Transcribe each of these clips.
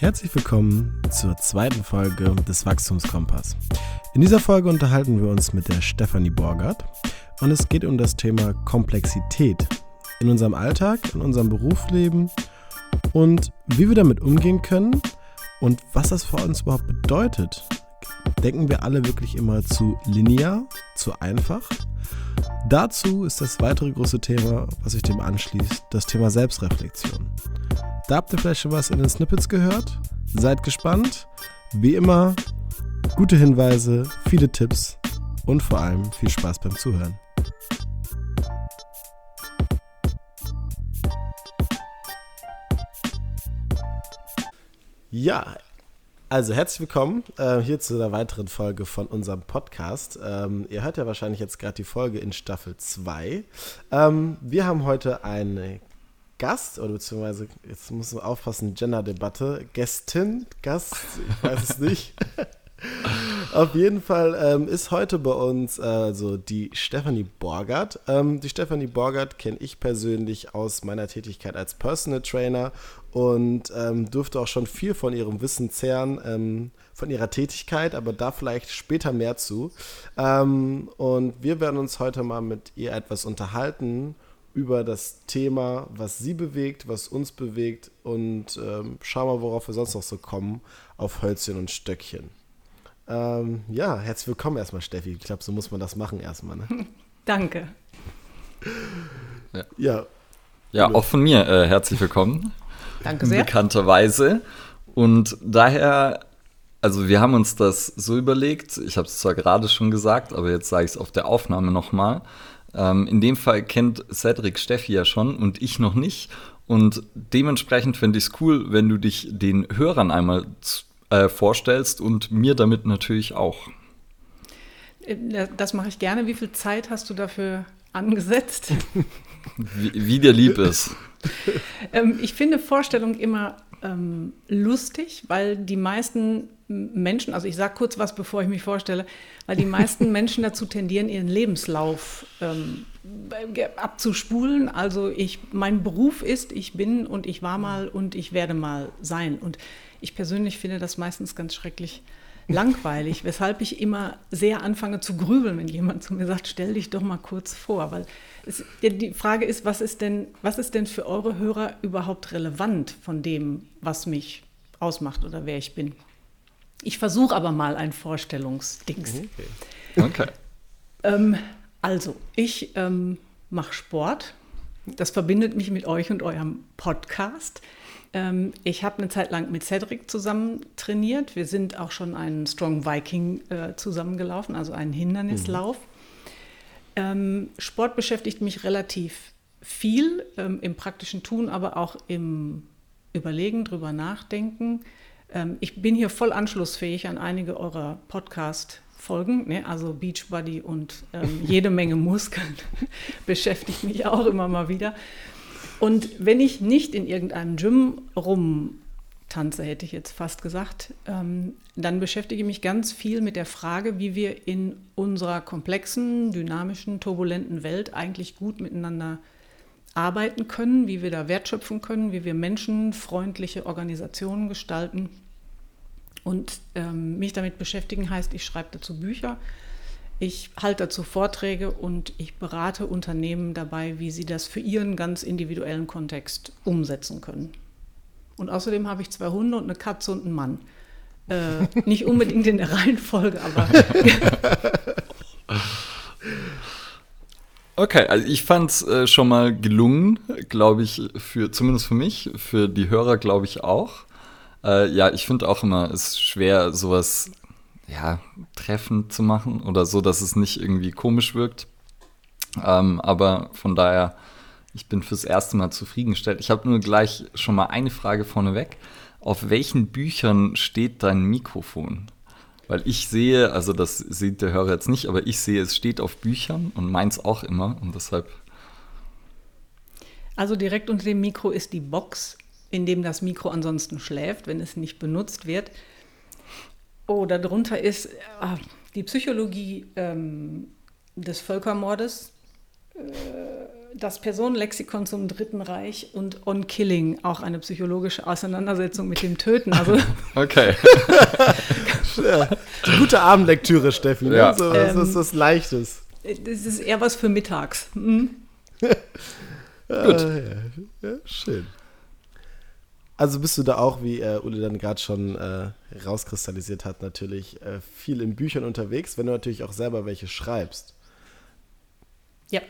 Herzlich willkommen zur zweiten Folge des Wachstumskompass. In dieser Folge unterhalten wir uns mit der Stefanie Borgert und es geht um das Thema Komplexität in unserem Alltag, in unserem Berufsleben und wie wir damit umgehen können und was das für uns überhaupt bedeutet. Denken wir alle wirklich immer zu linear, zu einfach? Dazu ist das weitere große Thema, was sich dem anschließt, das Thema Selbstreflexion. Da habt ihr vielleicht schon was in den Snippets gehört. Seid gespannt. Wie immer, gute Hinweise, viele Tipps und vor allem viel Spaß beim Zuhören. Ja, also herzlich willkommen äh, hier zu einer weiteren Folge von unserem Podcast. Ähm, ihr hört ja wahrscheinlich jetzt gerade die Folge in Staffel 2. Ähm, wir haben heute eine Gast, oder beziehungsweise, jetzt muss man aufpassen, Gender-Debatte, Gästin, Gast, ich weiß es nicht. Auf jeden Fall ähm, ist heute bei uns also die Stephanie Borgert. Ähm, die Stephanie Borgert kenne ich persönlich aus meiner Tätigkeit als Personal Trainer und ähm, durfte auch schon viel von ihrem Wissen zehren, ähm, von ihrer Tätigkeit, aber da vielleicht später mehr zu. Ähm, und wir werden uns heute mal mit ihr etwas unterhalten über das Thema, was sie bewegt, was uns bewegt und ähm, schauen wir, worauf wir sonst noch so kommen, auf Hölzchen und Stöckchen. Ähm, ja, herzlich willkommen erstmal, Steffi. Ich glaube, so muss man das machen erstmal. Ne? Danke. Ja, ja, ja auch von mir äh, herzlich willkommen. Danke sehr. Bekannterweise. Und daher, also wir haben uns das so überlegt, ich habe es zwar gerade schon gesagt, aber jetzt sage ich es auf der Aufnahme nochmal. Ähm, in dem Fall kennt Cedric Steffi ja schon und ich noch nicht. Und dementsprechend finde ich es cool, wenn du dich den Hörern einmal äh, vorstellst und mir damit natürlich auch. Äh, das mache ich gerne. Wie viel Zeit hast du dafür angesetzt? wie, wie dir lieb ist. ähm, ich finde Vorstellung immer ähm, lustig, weil die meisten Menschen, also ich sage kurz was, bevor ich mich vorstelle, weil die meisten Menschen dazu tendieren, ihren Lebenslauf ähm, abzuspulen. Also ich, mein Beruf ist, ich bin und ich war mal und ich werde mal sein. Und ich persönlich finde das meistens ganz schrecklich langweilig, weshalb ich immer sehr anfange zu grübeln, wenn jemand zu mir sagt, stell dich doch mal kurz vor, weil es, die Frage ist, was ist denn, was ist denn für eure Hörer überhaupt relevant von dem, was mich ausmacht oder wer ich bin? Ich versuche aber mal ein Vorstellungsdings. Okay. okay. ähm, also, ich ähm, mache Sport. Das verbindet mich mit euch und eurem Podcast. Ähm, ich habe eine Zeit lang mit Cedric zusammen trainiert. Wir sind auch schon einen Strong Viking äh, zusammengelaufen, also einen Hindernislauf. Mhm. Ähm, Sport beschäftigt mich relativ viel ähm, im praktischen Tun, aber auch im Überlegen, drüber nachdenken. Ähm, ich bin hier voll anschlussfähig an einige eurer Podcast-Folgen, ne? also Beachbody und ähm, jede Menge Muskeln beschäftigt mich auch immer mal wieder. Und wenn ich nicht in irgendeinem Gym rumtanze, hätte ich jetzt fast gesagt, ähm, dann beschäftige ich mich ganz viel mit der Frage, wie wir in unserer komplexen, dynamischen, turbulenten Welt eigentlich gut miteinander arbeiten können, wie wir da wertschöpfen können, wie wir menschenfreundliche Organisationen gestalten. Und ähm, mich damit beschäftigen heißt, ich schreibe dazu Bücher ich halte dazu Vorträge und ich berate Unternehmen dabei, wie sie das für ihren ganz individuellen Kontext umsetzen können. Und außerdem habe ich zwei Hunde und eine Katze und einen Mann. Äh, nicht unbedingt in der Reihenfolge, aber. okay, also ich fand es äh, schon mal gelungen, glaube ich, für zumindest für mich, für die Hörer glaube ich auch. Äh, ja, ich finde auch immer, es ist schwer, sowas ja, treffend zu machen oder so, dass es nicht irgendwie komisch wirkt. Ähm, aber von daher, ich bin fürs erste Mal zufriedengestellt. Ich habe nur gleich schon mal eine Frage vorneweg. Auf welchen Büchern steht dein Mikrofon? Weil ich sehe, also das sieht der Hörer jetzt nicht, aber ich sehe, es steht auf Büchern und meins auch immer und deshalb. Also direkt unter dem Mikro ist die Box, in dem das Mikro ansonsten schläft, wenn es nicht benutzt wird. Oh, darunter ist äh, die Psychologie ähm, des Völkermordes. Äh, das Personenlexikon zum Dritten Reich und On Killing, auch eine psychologische Auseinandersetzung mit dem Töten. Also Okay. Ja, gute Abendlektüre, Steffi. Ne? Ja. So, das Ähm, ist was Leichtes. das ist eher was für mittags. Mhm. Gut. ja, ja, schön. Also bist du da auch, wie äh, Ule dann gerade schon äh, rauskristallisiert hat, natürlich äh, viel in Büchern unterwegs, wenn du natürlich auch selber welche schreibst. Ja.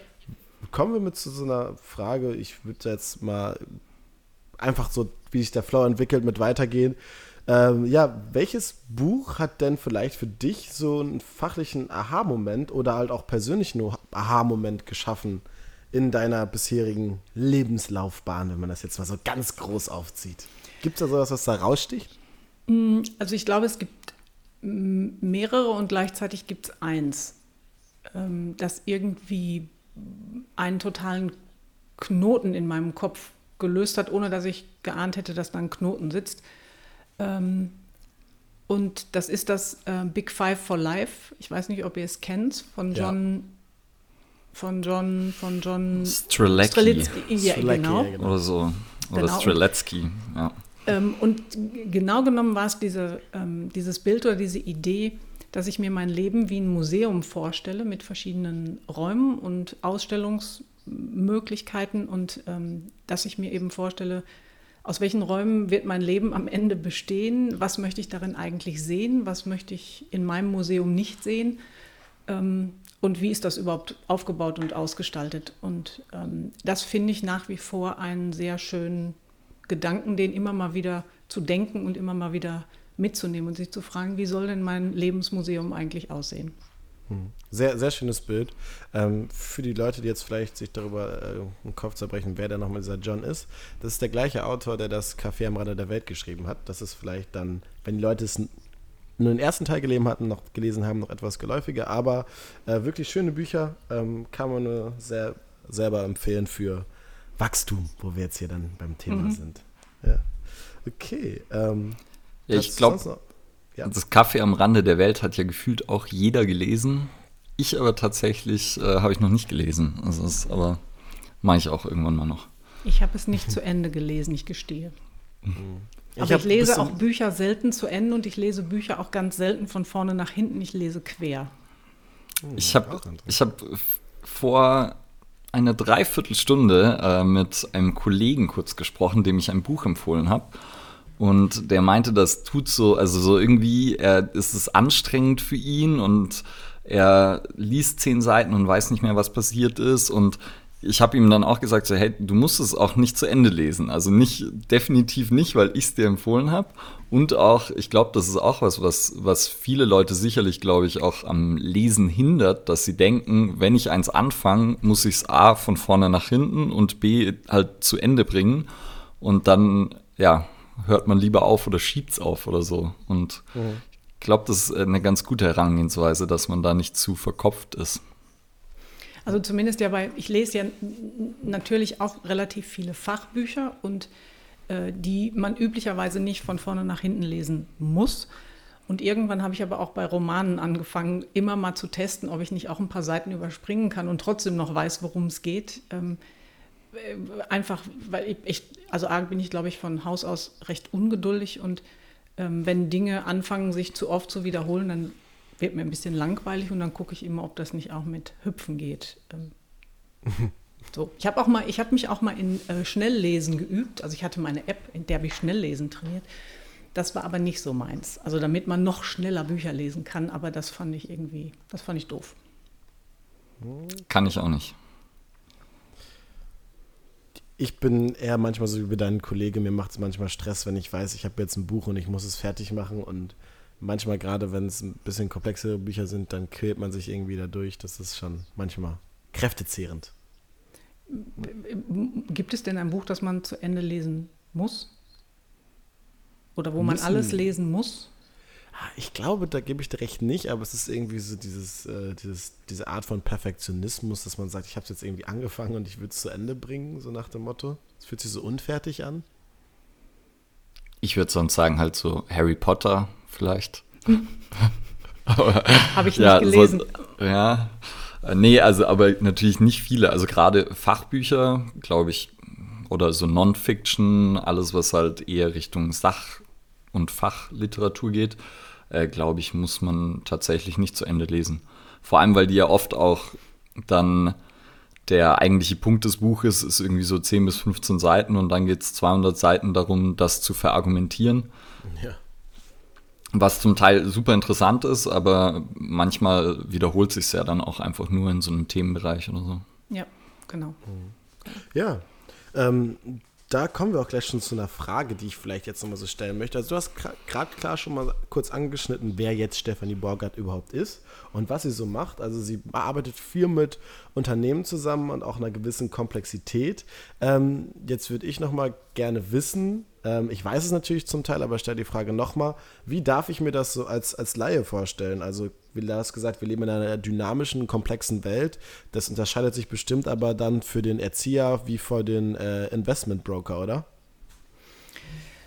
Kommen wir mit zu so einer Frage, ich würde jetzt mal einfach so, wie sich der Flow entwickelt, mit weitergehen. Ähm, ja, welches Buch hat denn vielleicht für dich so einen fachlichen Aha-Moment oder halt auch persönlichen Aha-Moment geschaffen in deiner bisherigen Lebenslaufbahn, wenn man das jetzt mal so ganz groß aufzieht? Gibt es da sowas, was da raussticht? Also ich glaube, es gibt mm, mehrere und gleichzeitig gibt es eins, ähm, das irgendwie einen totalen Knoten in meinem Kopf gelöst hat, ohne dass ich geahnt hätte, dass da ein Knoten sitzt. Ähm, Und das ist das äh, Big Five for Life. Ich weiß nicht, ob ihr es kennt, von Ja. Von John, von John Strzelecki. Strelitzky. Ja, Strzelecki, genau. ja, genau. Oder so. Oder Genau. Streletsky, ja. Ähm, und genau genommen war es diese, ähm, dieses Bild oder diese Idee, dass ich mir mein Leben wie ein Museum vorstelle mit verschiedenen Räumen und Ausstellungsmöglichkeiten und ähm, dass ich mir eben vorstelle, aus welchen Räumen wird mein Leben am Ende bestehen, was möchte ich darin eigentlich sehen, was möchte ich in meinem Museum nicht sehen ähm, und wie ist das überhaupt aufgebaut und ausgestaltet. Und ähm, das finde ich nach wie vor einen sehr schönen Gedanken, den immer mal wieder zu denken und immer mal wieder mitzunehmen und sich zu fragen, wie soll denn mein Lebensmuseum eigentlich aussehen? Sehr, sehr schönes Bild. Ähm, für die Leute, die jetzt vielleicht sich darüber äh, den Kopf zerbrechen, wer denn nochmal dieser John ist, das ist der gleiche Autor, der das Café am Rande der Welt geschrieben hat. Das ist vielleicht dann, wenn die Leute es nur den ersten Teil gelesen hatten, noch gelesen haben, noch etwas geläufiger, aber äh, wirklich schöne Bücher, ähm, kann man nur sehr selber empfehlen für Wachstum, wo wir jetzt hier dann beim Thema Mhm. sind. Ja. Okay. Ähm, Ja, ich glaube, ja. das Kaffee am Rande der Welt hat ja gefühlt auch jeder gelesen. Ich aber tatsächlich äh, habe ich noch nicht gelesen. Also das, aber mache ich auch irgendwann mal noch. Ich habe es nicht zu Ende gelesen, ich gestehe. Ich Aber ich, ein lese auch Bücher selten zu Ende und ich lese Bücher auch ganz selten von vorne nach hinten. Ich lese quer. Ich habe ich hab vor einer Dreiviertelstunde äh, mit einem Kollegen kurz gesprochen, dem ich ein Buch empfohlen habe. Und der meinte, das tut so, also so irgendwie, er ist es anstrengend für ihn und er liest zehn Seiten und weiß nicht mehr, was passiert ist. Und ich habe ihm dann auch gesagt, so, hey, du musst es auch nicht zu Ende lesen. Also nicht, definitiv nicht, weil ich es dir empfohlen habe. Und auch, ich glaube, das ist auch was, was, was viele Leute sicherlich, glaube ich, auch am Lesen hindert, dass sie denken, wenn ich eins anfange, muss ich es A von vorne nach hinten und B halt zu Ende bringen. Und dann, ja, hört man lieber auf oder schiebt's auf oder so. Und ich glaube, das ist eine ganz gute Herangehensweise, dass man da nicht zu verkopft ist. Also zumindest ja, weil ich lese ja natürlich auch relativ viele Fachbücher und äh, die man üblicherweise nicht von vorne nach hinten lesen muss. Und irgendwann habe ich aber auch bei Romanen angefangen, immer mal zu testen, ob ich nicht auch ein paar Seiten überspringen kann und trotzdem noch weiß, worum es geht. Ähm, äh, einfach, weil ich, also bin ich, glaube ich, von Haus aus recht ungeduldig und ähm, wenn Dinge anfangen, sich zu oft zu wiederholen, dann wird mir ein bisschen langweilig und dann gucke ich immer, ob das nicht auch mit Hüpfen geht. Ähm, so, ich habe auch mal, ich habe mich auch mal in äh, Schnelllesen geübt. Also ich hatte meine App, in der habe ich Schnelllesen trainiert. Das war aber nicht so meins. Also damit man noch schneller Bücher lesen kann, aber das fand ich irgendwie, das fand ich doof. Kann ich auch nicht. Ich bin eher manchmal so wie dein Kollege, mir macht es manchmal Stress, wenn ich weiß, ich habe jetzt ein Buch und ich muss es fertig machen und manchmal gerade, wenn es ein bisschen komplexere Bücher sind, dann quält man sich irgendwie dadurch. Das ist schon manchmal kräftezehrend. Gibt es denn ein Buch, das man zu Ende lesen muss? Oder wo man Müssen- alles lesen muss? Ah, Ich glaube, da gebe ich dir recht nicht, aber es ist irgendwie so dieses, äh, dieses, diese Art von Perfektionismus, dass man sagt, ich habe es jetzt irgendwie angefangen und ich will es zu Ende bringen, so nach dem Motto. Es fühlt sich so unfertig an. Ich würde sonst sagen, halt so Harry Potter vielleicht. Habe ich nicht gelesen. So, ja, Äh, nee, also aber natürlich nicht viele. Also gerade Fachbücher, glaube ich, oder so Non-Fiction, alles, was halt eher Richtung Sach- und Fachliteratur geht, äh, glaube ich, muss man tatsächlich nicht zu Ende lesen. Vor allem, weil die ja oft auch dann der eigentliche Punkt des Buches ist irgendwie so 10 bis 15 Seiten und dann geht es 200 Seiten darum, das zu verargumentieren. Ja. Was zum Teil super interessant ist, aber manchmal wiederholt sich es ja dann auch einfach nur in so einem Themenbereich oder so. Ja, genau. Ja, ähm, da kommen wir auch gleich schon zu einer Frage, die ich vielleicht jetzt nochmal so stellen möchte. Also du hast gerade klar schon mal kurz angeschnitten, wer jetzt Stefanie Borgert überhaupt ist und was sie so macht. Also sie arbeitet viel mit Unternehmen zusammen und auch einer gewissen Komplexität. Ähm, jetzt würde ich nochmal gerne wissen, ähm, ich weiß es natürlich zum Teil, aber stelle die Frage nochmal, wie darf ich mir das so als, als Laie vorstellen? Also wie du hast gesagt, wir leben in einer dynamischen, komplexen Welt. Das unterscheidet sich bestimmt aber dann für den Erzieher wie für den äh, Investmentbroker, oder?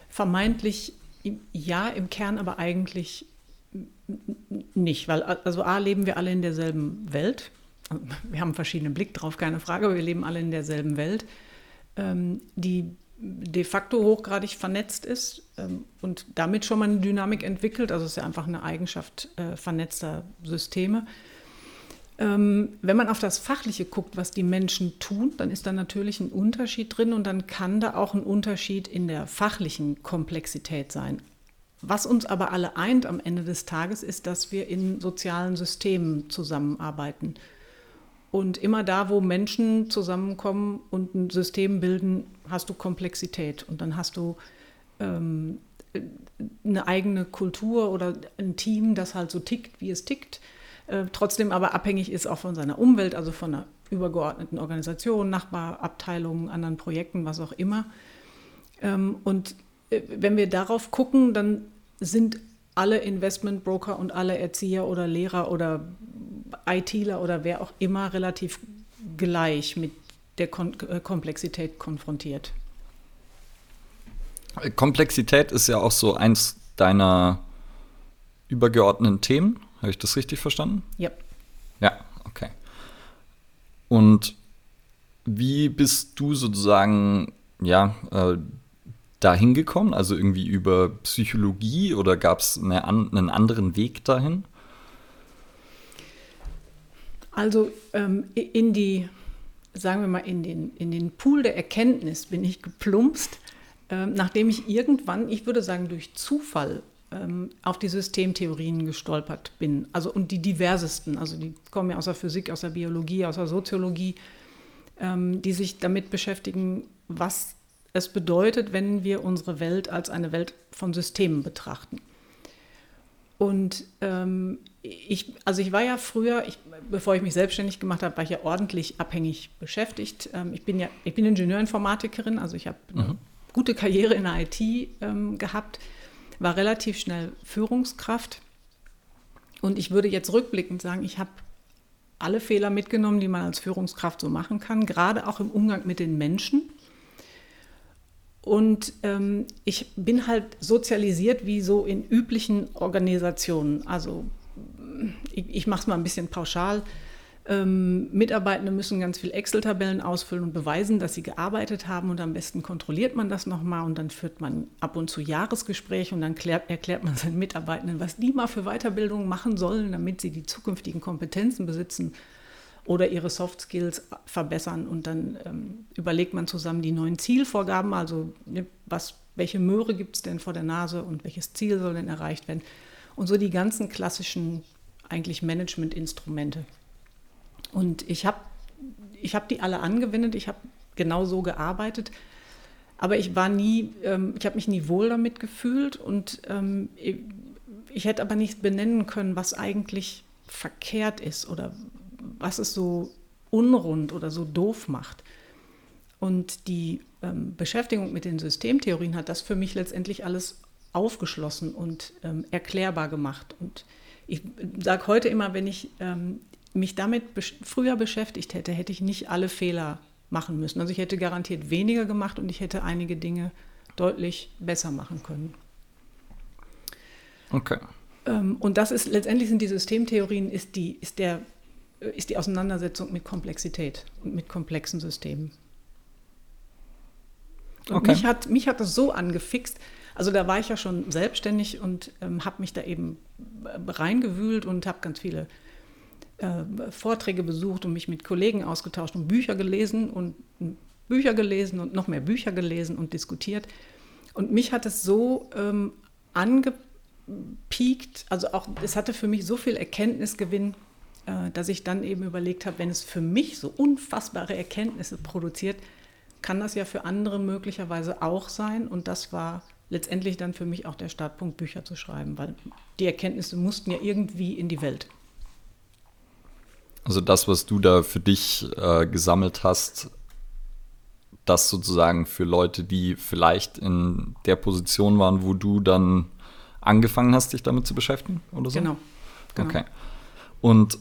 Vermeintlich ja, im Kern aber eigentlich nicht, weil also A leben wir alle in derselben Welt. Wir haben einen verschiedenen Blick drauf, keine Frage, aber wir leben alle in derselben Welt, ähm, die de facto hochgradig vernetzt ist ähm, und damit schon mal eine Dynamik entwickelt. Also es ist ja einfach eine Eigenschaft äh, vernetzter Systeme. Ähm, wenn man auf das Fachliche guckt, was die Menschen tun, dann ist da natürlich ein Unterschied drin und dann kann da auch ein Unterschied in der fachlichen Komplexität sein. Was uns aber alle eint am Ende des Tages, ist, dass wir in sozialen Systemen zusammenarbeiten. Und immer da, wo Menschen zusammenkommen und ein System bilden, hast du Komplexität. Und dann hast du ähm, eine eigene Kultur oder ein Team, das halt so tickt, wie es tickt. Äh, trotzdem aber abhängig ist auch von seiner Umwelt, also von einer übergeordneten Organisation, Nachbarabteilungen, anderen Projekten, was auch immer. Ähm, und äh, wenn wir darauf gucken, dann sind alle Investmentbroker und alle Erzieher oder Lehrer oder ITler oder wer auch immer relativ gleich mit der Kon äh, Komplexität konfrontiert. Komplexität ist ja auch so eins deiner übergeordneten Themen. Habe ich das richtig verstanden? Ja. Ja, okay. Und wie bist du sozusagen, ja, äh, dahin gekommen? Also irgendwie über Psychologie oder gab es eine, einen anderen Weg dahin? Also ähm, in die, sagen wir mal, in den, in den Pool der Erkenntnis bin ich geplumpst, äh, nachdem ich irgendwann, ich würde sagen durch Zufall, ähm, auf die Systemtheorien gestolpert bin. Also und die diversesten, also die kommen ja aus der Physik, aus der Biologie, aus der Soziologie, ähm, die sich damit beschäftigen, was es bedeutet, wenn wir unsere Welt als eine Welt von Systemen betrachten. Und ähm, ich, also ich war ja früher, ich, bevor ich mich selbstständig gemacht habe, war ich ja ordentlich abhängig beschäftigt. Ähm, ich bin ja, ich bin Ingenieurinformatikerin, also ich habe eine mhm. gute Karriere in der IT ähm, gehabt, war relativ schnell Führungskraft. Und ich würde jetzt rückblickend sagen, ich habe alle Fehler mitgenommen, die man als Führungskraft so machen kann, gerade auch im Umgang mit den Menschen. Und ähm, ich bin halt sozialisiert wie so in üblichen Organisationen. Also ich, ich mache es mal ein bisschen pauschal. Ähm, Mitarbeitende müssen ganz viel Excel-Tabellen ausfüllen und beweisen, dass sie gearbeitet haben und am besten kontrolliert man das nochmal und dann führt man ab und zu Jahresgespräche und dann klärt, erklärt man seinen Mitarbeitenden, was die mal für Weiterbildungen machen sollen, damit sie die zukünftigen Kompetenzen besitzen oder ihre Soft Skills verbessern. Und dann ähm, überlegt man zusammen die neuen Zielvorgaben, also ne, was, welche Möhre gibt es denn vor der Nase und welches Ziel soll denn erreicht werden. Und so die ganzen klassischen eigentlich Management-Instrumente. Und ich habe ich hab die alle angewendet, ich habe genau so gearbeitet. Aber ich war nie, ähm, ich habe mich nie wohl damit gefühlt und ähm, ich, hätte aber nicht benennen können, was eigentlich verkehrt ist oder was es so unrund oder so doof macht. Und die ähm, Beschäftigung mit den Systemtheorien hat das für mich letztendlich alles aufgeschlossen und ähm, erklärbar gemacht. Und ich sage heute immer, wenn ich ähm, mich damit besch früher beschäftigt hätte, hätte ich nicht alle Fehler machen müssen. Also ich hätte garantiert weniger gemacht und ich hätte einige Dinge deutlich besser machen können. Okay. Ähm, und das ist letztendlich sind die Systemtheorien, ist, die, ist der ist die Auseinandersetzung mit Komplexität und mit komplexen Systemen. Und okay. mich, hat, mich hat das so angefixt. Also da war ich ja schon selbstständig und ähm, habe mich da eben äh, reingewühlt und habe ganz viele äh, Vorträge besucht und mich mit Kollegen ausgetauscht und Bücher gelesen und Bücher gelesen und noch mehr Bücher gelesen und diskutiert. Und mich hat es so ähm, angepiekt, also auch, es hatte für mich so viel Erkenntnisgewinn, dass ich dann eben überlegt habe, wenn es für mich so unfassbare Erkenntnisse produziert, kann das ja für andere möglicherweise auch sein. Und das war letztendlich dann für mich auch der Startpunkt, Bücher zu schreiben, weil die Erkenntnisse mussten ja irgendwie in die Welt. Also das, was du da für dich äh, gesammelt hast, das sozusagen für Leute, die vielleicht in der Position waren, wo du dann angefangen hast, dich damit zu beschäftigen oder so? Genau. genau. Okay. Und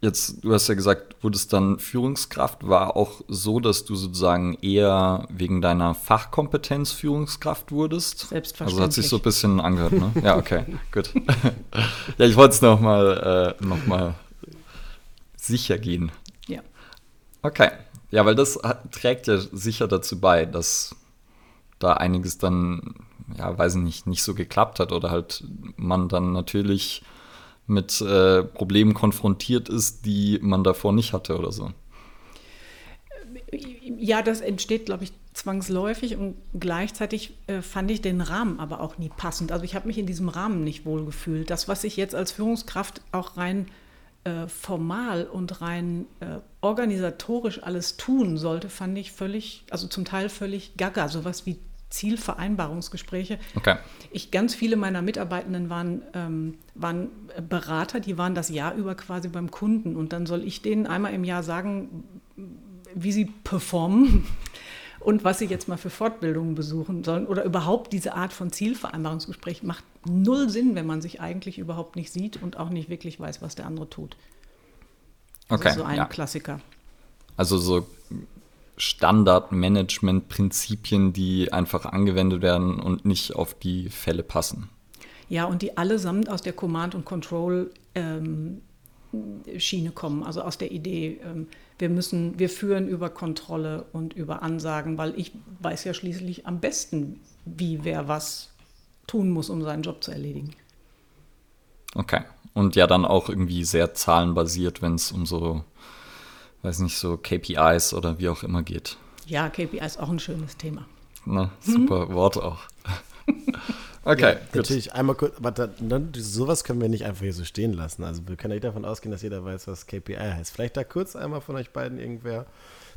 jetzt, du hast ja gesagt, wurdest dann Führungskraft, war auch so, dass du sozusagen eher wegen deiner Fachkompetenz Führungskraft wurdest? Selbstverständlich. Also hat sich so ein bisschen angehört, ne? Ja, okay, gut. ja, ich wollte es nochmal äh, noch sicher gehen. Ja. Okay. Ja, weil das hat, trägt ja sicher dazu bei, dass da einiges dann, ja, weiß ich nicht, nicht so geklappt hat oder halt man dann natürlich mit äh, Problemen konfrontiert ist, die man davor nicht hatte oder so. Ja, das entsteht, glaube ich, zwangsläufig und gleichzeitig äh, fand ich den Rahmen aber auch nie passend. Also ich habe mich in diesem Rahmen nicht wohlgefühlt. Das, was ich jetzt als Führungskraft auch rein äh, formal und rein äh, organisatorisch alles tun sollte, fand ich völlig, also zum Teil völlig gaga, sowas wie Zielvereinbarungsgespräche. Okay. Ich, ganz viele meiner Mitarbeitenden waren, ähm, waren Berater, die waren das Jahr über quasi beim Kunden und dann soll ich denen einmal im Jahr sagen, wie sie performen und was sie jetzt mal für Fortbildungen besuchen sollen oder überhaupt diese Art von Zielvereinbarungsgespräch macht null Sinn, wenn man sich eigentlich überhaupt nicht sieht und auch nicht wirklich weiß, was der andere tut. Das okay, so ein ja. Klassiker. Also so Standardmanagement-Prinzipien, die einfach angewendet werden und nicht auf die Fälle passen. Ja, und die allesamt aus der Command- und Control-Schiene ähm, kommen, also aus der Idee, ähm, wir müssen, wir führen über Kontrolle und über Ansagen, weil ich weiß ja schließlich am besten, wie wer was tun muss, um seinen Job zu erledigen. Okay. Und ja, dann auch irgendwie sehr zahlenbasiert, wenn es um so weiß nicht, so KPIs oder wie auch immer geht. Ja, KPIs ist auch ein schönes Thema. Na, super mhm. Wort auch. okay, ja, Natürlich einmal kurz, aber da, dann, sowas können wir nicht einfach hier so stehen lassen. Also wir können nicht davon ausgehen, dass jeder weiß, was KPI heißt. Vielleicht da kurz einmal von euch beiden irgendwer,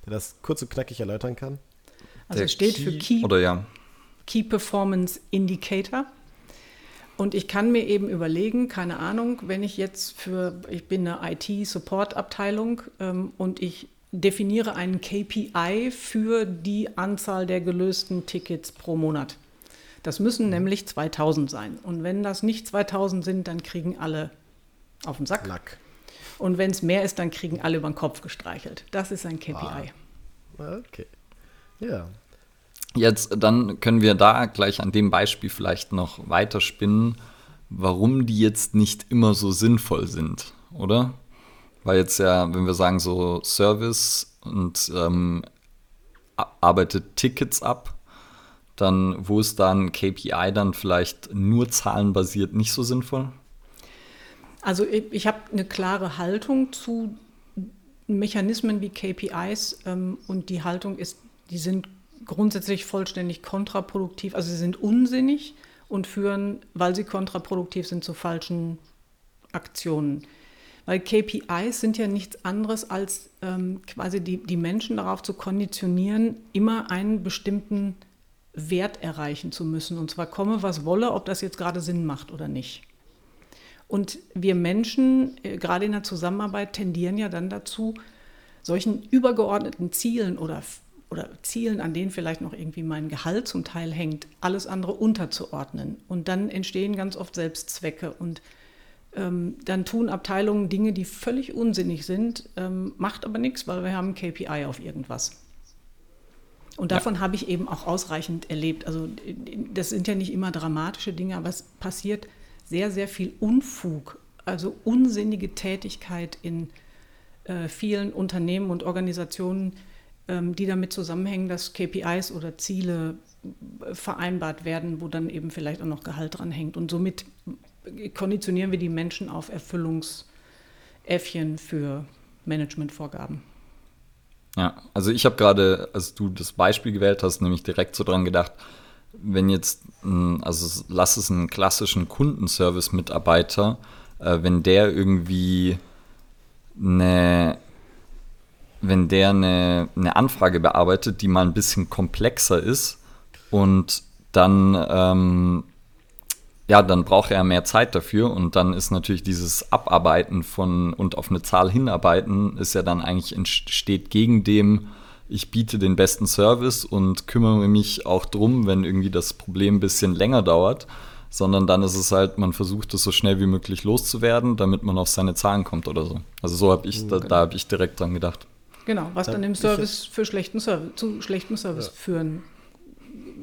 der das kurz und knackig erläutern kann. Also es steht Key, für Key, oder ja. Key Performance Indicator. Und ich kann mir eben überlegen, keine Ahnung, wenn ich jetzt für, ich bin eine IT-Support-Abteilung ähm, und ich definiere einen KPI für die Anzahl der gelösten Tickets pro Monat. Das müssen mhm. nämlich 2000 sein. Und wenn das nicht 2000 sind, dann kriegen alle auf den Sack. Lack. Und wenn es mehr ist, dann kriegen alle über den Kopf gestreichelt. Das ist ein KPI. Ah. Okay. Ja, Jetzt, dann können wir da gleich an dem Beispiel vielleicht noch weiterspinnen, warum die jetzt nicht immer so sinnvoll sind, oder? Weil jetzt ja, wenn wir sagen so Service und ähm, arbeitet Tickets ab, dann wo ist dann KPI dann vielleicht nur zahlenbasiert nicht so sinnvoll? Also ich, ich habe eine klare Haltung zu Mechanismen wie KPIs ähm, und die Haltung ist, die sind grundsätzlich vollständig kontraproduktiv. Also sie sind unsinnig und führen, weil sie kontraproduktiv sind, zu falschen Aktionen. Weil KPIs sind ja nichts anderes als ähm, quasi die, die Menschen darauf zu konditionieren, immer einen bestimmten Wert erreichen zu müssen. Und zwar komme, was wolle, ob das jetzt gerade Sinn macht oder nicht. Und wir Menschen, äh, gerade in der Zusammenarbeit, tendieren ja dann dazu, solchen übergeordneten Zielen oder oder Zielen, an denen vielleicht noch irgendwie mein Gehalt zum Teil hängt, alles andere unterzuordnen. Und dann entstehen ganz oft Selbstzwecke und ähm, dann tun Abteilungen Dinge, die völlig unsinnig sind, ähm, macht aber nichts, weil wir haben ein KPI auf irgendwas. Und davon ja. habe ich eben auch ausreichend erlebt. Also das sind ja nicht immer dramatische Dinge, aber es passiert sehr, sehr viel Unfug, also unsinnige Tätigkeit in äh, vielen Unternehmen und Organisationen, die damit zusammenhängen, dass KPIs oder Ziele äh, vereinbart werden, wo dann eben vielleicht auch noch Gehalt dran hängt. Und somit konditionieren wir die Menschen auf Erfüllungsäffchen für Managementvorgaben. Ja, also ich habe gerade, als du das Beispiel gewählt hast, nämlich direkt so dran gedacht, wenn jetzt, also lass es einen klassischen Kundenservice-Mitarbeiter, äh, wenn der irgendwie eine, wenn der eine, eine Anfrage bearbeitet, die mal ein bisschen komplexer ist und dann ähm, ja, dann braucht er mehr Zeit dafür und dann ist natürlich dieses Abarbeiten von und auf eine Zahl hinarbeiten, ist ja dann eigentlich entsteht gegen dem, ich biete den besten Service und kümmere mich auch drum, wenn irgendwie das Problem ein bisschen länger dauert, sondern dann ist es halt, man versucht es so schnell wie möglich loszuwerden, damit man auf seine Zahlen kommt oder so. Also so habe ich, da, da habe ich direkt dran gedacht. Genau, was dann im Service für schlechten Service, zu schlechtem Service ja. führen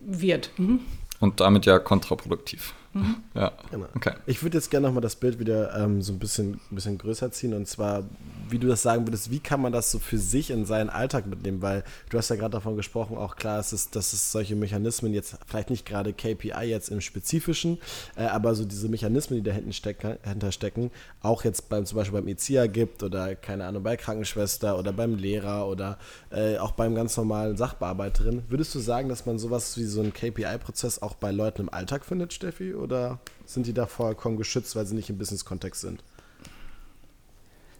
wird. Mhm. Und damit ja kontraproduktiv. Mhm. Ja. Genau. Okay. Ich würde jetzt gerne nochmal das Bild wieder ähm, so ein bisschen, ein bisschen größer ziehen und zwar, wie du das sagen würdest, wie kann man das so für sich in seinen Alltag mitnehmen? Weil du hast ja gerade davon gesprochen, auch klar ist es, dass es solche Mechanismen jetzt, vielleicht nicht gerade KPI jetzt im Spezifischen, äh, aber so diese Mechanismen, die dahinter stecken, stecken, auch jetzt beim, zum Beispiel beim EZIA gibt oder keine Ahnung, bei Krankenschwester oder beim Lehrer oder äh, auch beim ganz normalen Sachbearbeiterin. Würdest du sagen, dass man sowas wie so einen KPI-Prozess auch bei Leuten im Alltag findet, Steffi? oder sind die da vollkommen geschützt, weil sie nicht im Business-Kontext sind?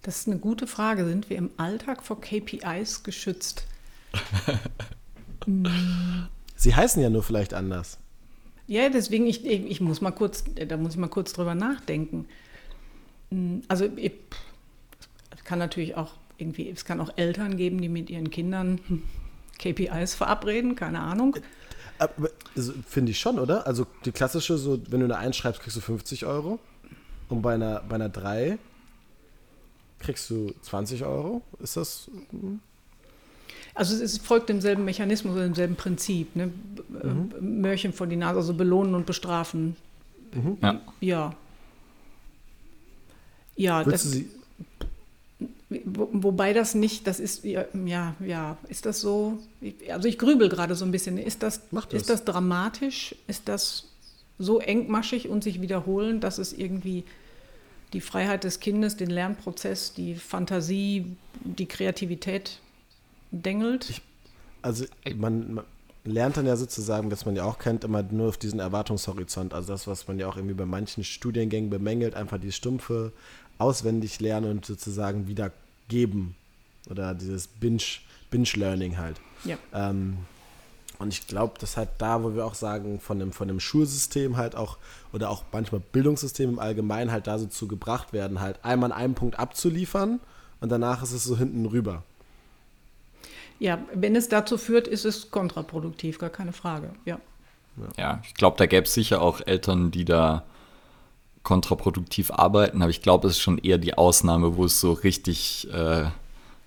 Das ist eine gute Frage. Sind wir im Alltag vor KPIs geschützt? Sie heißen ja nur vielleicht anders. Ja, deswegen, ich, ich muss mal kurz, da muss ich mal kurz drüber nachdenken. Also ich, es kann natürlich auch irgendwie, es kann auch Eltern geben, die mit ihren Kindern KPIs verabreden, keine Ahnung. Also, Finde ich schon, oder? Also die klassische, so wenn du eine 1 schreibst, kriegst du 50 Euro. Und bei einer, bei einer 3 kriegst du 20 Euro. Ist das. Hm? Also es folgt demselben Mechanismus, demselben Prinzip. Ne? Mhm. Mörchen vor die Nase, also belohnen und bestrafen. Mhm. Ja. Ja. Ja, Würdest das, Sie, wobei das nicht, das ist, ja, ja, ist das so? Also ich grübel gerade so ein bisschen. Ist das, das, ist das dramatisch? Ist das so engmaschig und sich wiederholen, dass es irgendwie die Freiheit des Kindes, den Lernprozess, die Fantasie, die Kreativität dengelt? Ich, also man, man, lernt dann ja sozusagen, was man ja auch kennt, immer nur auf diesen Erwartungshorizont. Also das, was man ja auch irgendwie bei manchen Studiengängen bemängelt, einfach die stumpfe auswendig lernen und sozusagen wiedergeben. Oder dieses Binge-Learning Binge halt. Ja. Ähm, und ich glaube, das halt da, wo wir auch sagen, von dem, von dem Schulsystem halt auch, oder auch manchmal Bildungssystem im Allgemeinen halt da so zu gebracht werden, halt einmal an einem Punkt abzuliefern und danach ist es so hinten rüber. Ja, wenn es dazu führt, ist es kontraproduktiv, gar keine Frage, ja. Ja, ja ich glaube, da gäbe es sicher auch Eltern, die da kontraproduktiv arbeiten, aber ich glaube, es ist schon eher die Ausnahme, wo es so richtig, äh,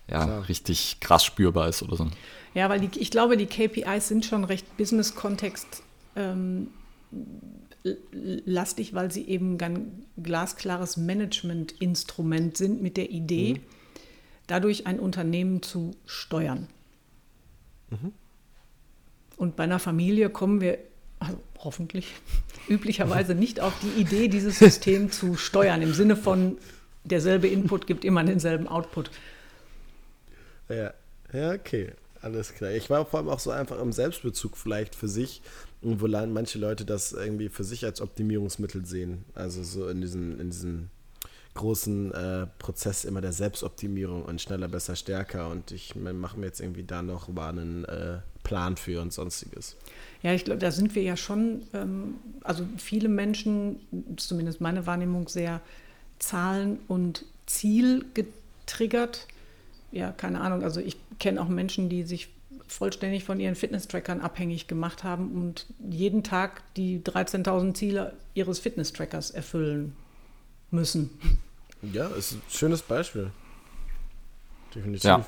ja, richtig krass spürbar ist oder so. Ja, weil die, ich glaube, die KPIs sind schon recht Business-Kontext ähm, lastig, weil sie eben ein glasklares Management-Instrument sind mit der Idee, mhm. dadurch ein Unternehmen zu steuern. Mhm. Und bei einer Familie kommen wir also hoffentlich, üblicherweise nicht auf die Idee, dieses System zu steuern, im Sinne von derselbe Input gibt immer denselben Output. Ja, ja okay, alles klar. Ich war vor allem auch so einfach im Selbstbezug vielleicht für sich, wo manche Leute das irgendwie für sich als Optimierungsmittel sehen. Also so in diesen, in diesen großen äh, Prozess immer der Selbstoptimierung und schneller, besser, stärker. Und ich mache mir jetzt irgendwie da noch mal einen äh, Plan für und sonstiges. Ja, ich glaube, da sind wir ja schon, ähm, also viele Menschen, zumindest meine Wahrnehmung, sehr Zahlen- und Ziel getriggert. Ja, keine Ahnung. Also ich kenne auch Menschen, die sich vollständig von ihren Fitness-Trackern abhängig gemacht haben und jeden Tag die 13.000 Ziele ihres Fitness-Trackers erfüllen müssen. Ja, ist ein schönes Beispiel. Definitiv. Ja.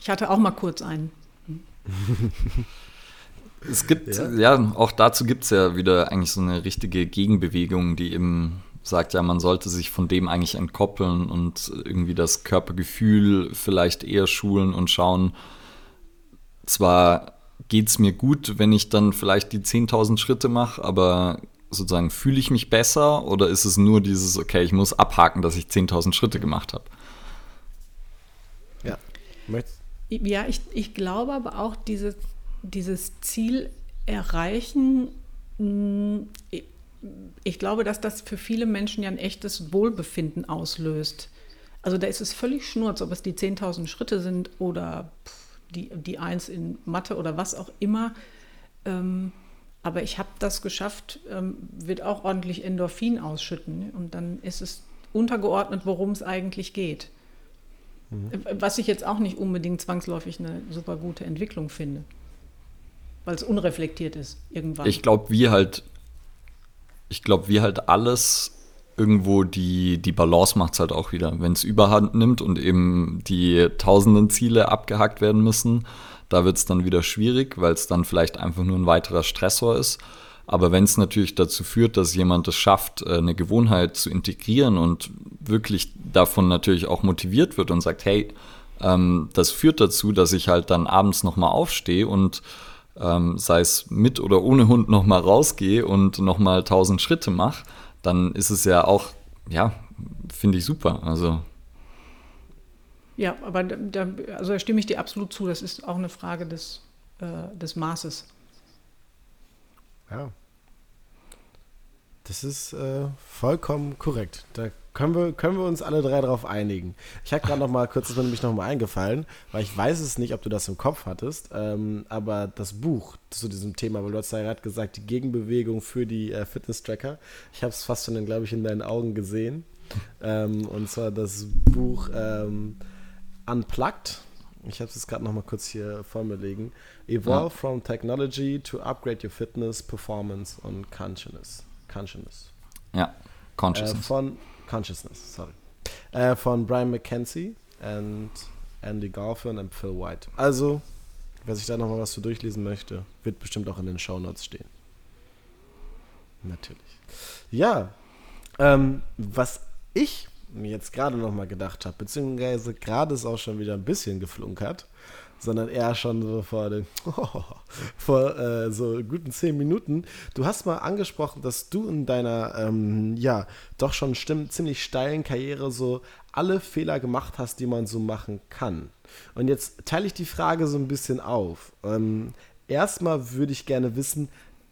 Ich hatte auch mal kurz einen. es gibt, ja, ja auch dazu gibt es ja wieder eigentlich so eine richtige Gegenbewegung, die eben sagt ja, man sollte sich von dem eigentlich entkoppeln und irgendwie das Körpergefühl vielleicht eher schulen und schauen, zwar geht es mir gut, wenn ich dann vielleicht die 10.000 Schritte mache, aber sozusagen fühle ich mich besser oder ist es nur dieses, okay, ich muss abhaken, dass ich 10.000 Schritte gemacht habe? Ja. Ja, ich, ich glaube aber auch, diese, dieses Ziel erreichen, hm, ich glaube, dass das für viele Menschen ja ein echtes Wohlbefinden auslöst. Also da ist es völlig schnurz, ob es die 10.000 Schritte sind oder die, die Eins in Mathe oder was auch immer. Ähm, aber ich habe das geschafft, ähm, wird auch ordentlich Endorphin ausschütten. Und dann ist es untergeordnet, worum es eigentlich geht. Mhm. Was ich jetzt auch nicht unbedingt zwangsläufig eine super gute Entwicklung finde. Weil es unreflektiert ist irgendwann. Ich glaube, wie halt, ich glaube, wie halt alles irgendwo die, die Balance macht es halt auch wieder. Wenn es überhand nimmt und eben die tausenden Ziele abgehackt werden müssen, da wird es dann wieder schwierig, weil es dann vielleicht einfach nur ein weiterer Stressor ist. Aber wenn es natürlich dazu führt, dass jemand es schafft, äh, eine Gewohnheit zu integrieren und wirklich davon natürlich auch motiviert wird und sagt, hey, ähm, das führt dazu, dass ich halt dann abends nochmal aufstehe und ähm, sei es mit oder ohne Hund nochmal rausgehe und nochmal tausend Schritte mache, dann ist es ja auch, ja, finde ich super. Also ja, aber da, also da stimme ich dir absolut zu. Das ist auch eine Frage des, äh, des Maßes. Ja. Das ist äh, vollkommen korrekt. Da können wir, können wir uns alle drei darauf einigen. Ich habe gerade noch mal kurz, ist mir nämlich noch mal eingefallen, weil ich weiß es nicht, ob du das im Kopf hattest, ähm, aber das Buch zu diesem Thema, weil du hast ja gerade gesagt, die Gegenbewegung für die äh, Fitness-Tracker. Ich habe es fast schon, glaube ich, in deinen Augen gesehen. Ähm, und zwar das Buch ähm, Unplugged. Ich habe es gerade noch mal kurz hier vor mir liegen. Evolve ja. from Technology to Upgrade Your Fitness, Performance and Consciousness. Consciousness. Ja, Consciousness. Äh, von Consciousness, sorry. Äh, von Brian McKenzie und Andy Garfield und Phil White. Also, wer sich da noch mal was zu durchlesen möchte, wird bestimmt auch in den Show Notes stehen. Natürlich. Ja, ähm, was ich mir jetzt gerade noch mal gedacht habe, beziehungsweise gerade ist auch schon wieder ein bisschen geflunkert, sondern eher schon so vor, den, oh, vor äh, so guten zehn Minuten. Du hast mal angesprochen, dass du in deiner, ähm, ja, doch schon stimm, ziemlich steilen Karriere so alle Fehler gemacht hast, die man so machen kann. Und jetzt teile ich die Frage so ein bisschen auf. Ähm, erstmal würde ich gerne wissen,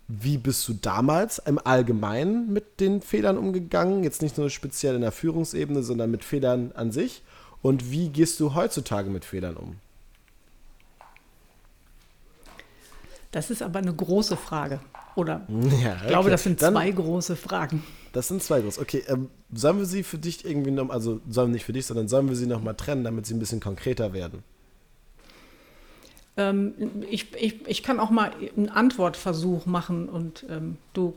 wie bist du damals im Allgemeinen mit den Fehlern umgegangen? Jetzt nicht nur speziell in der Führungsebene, sondern mit Fehlern an sich. Und wie gehst du heutzutage mit Fehlern um? Das ist aber eine große Frage. Oder ja, okay. ich glaube, das sind Dann, zwei große Fragen. Das sind zwei große. Okay, ähm, sollen wir sie für dich irgendwie noch, also sollen wir nicht für dich, sondern sollen wir sie nochmal trennen, damit sie ein bisschen konkreter werden? Ähm, ich, ich, ich kann auch mal einen Antwortversuch machen und ähm, du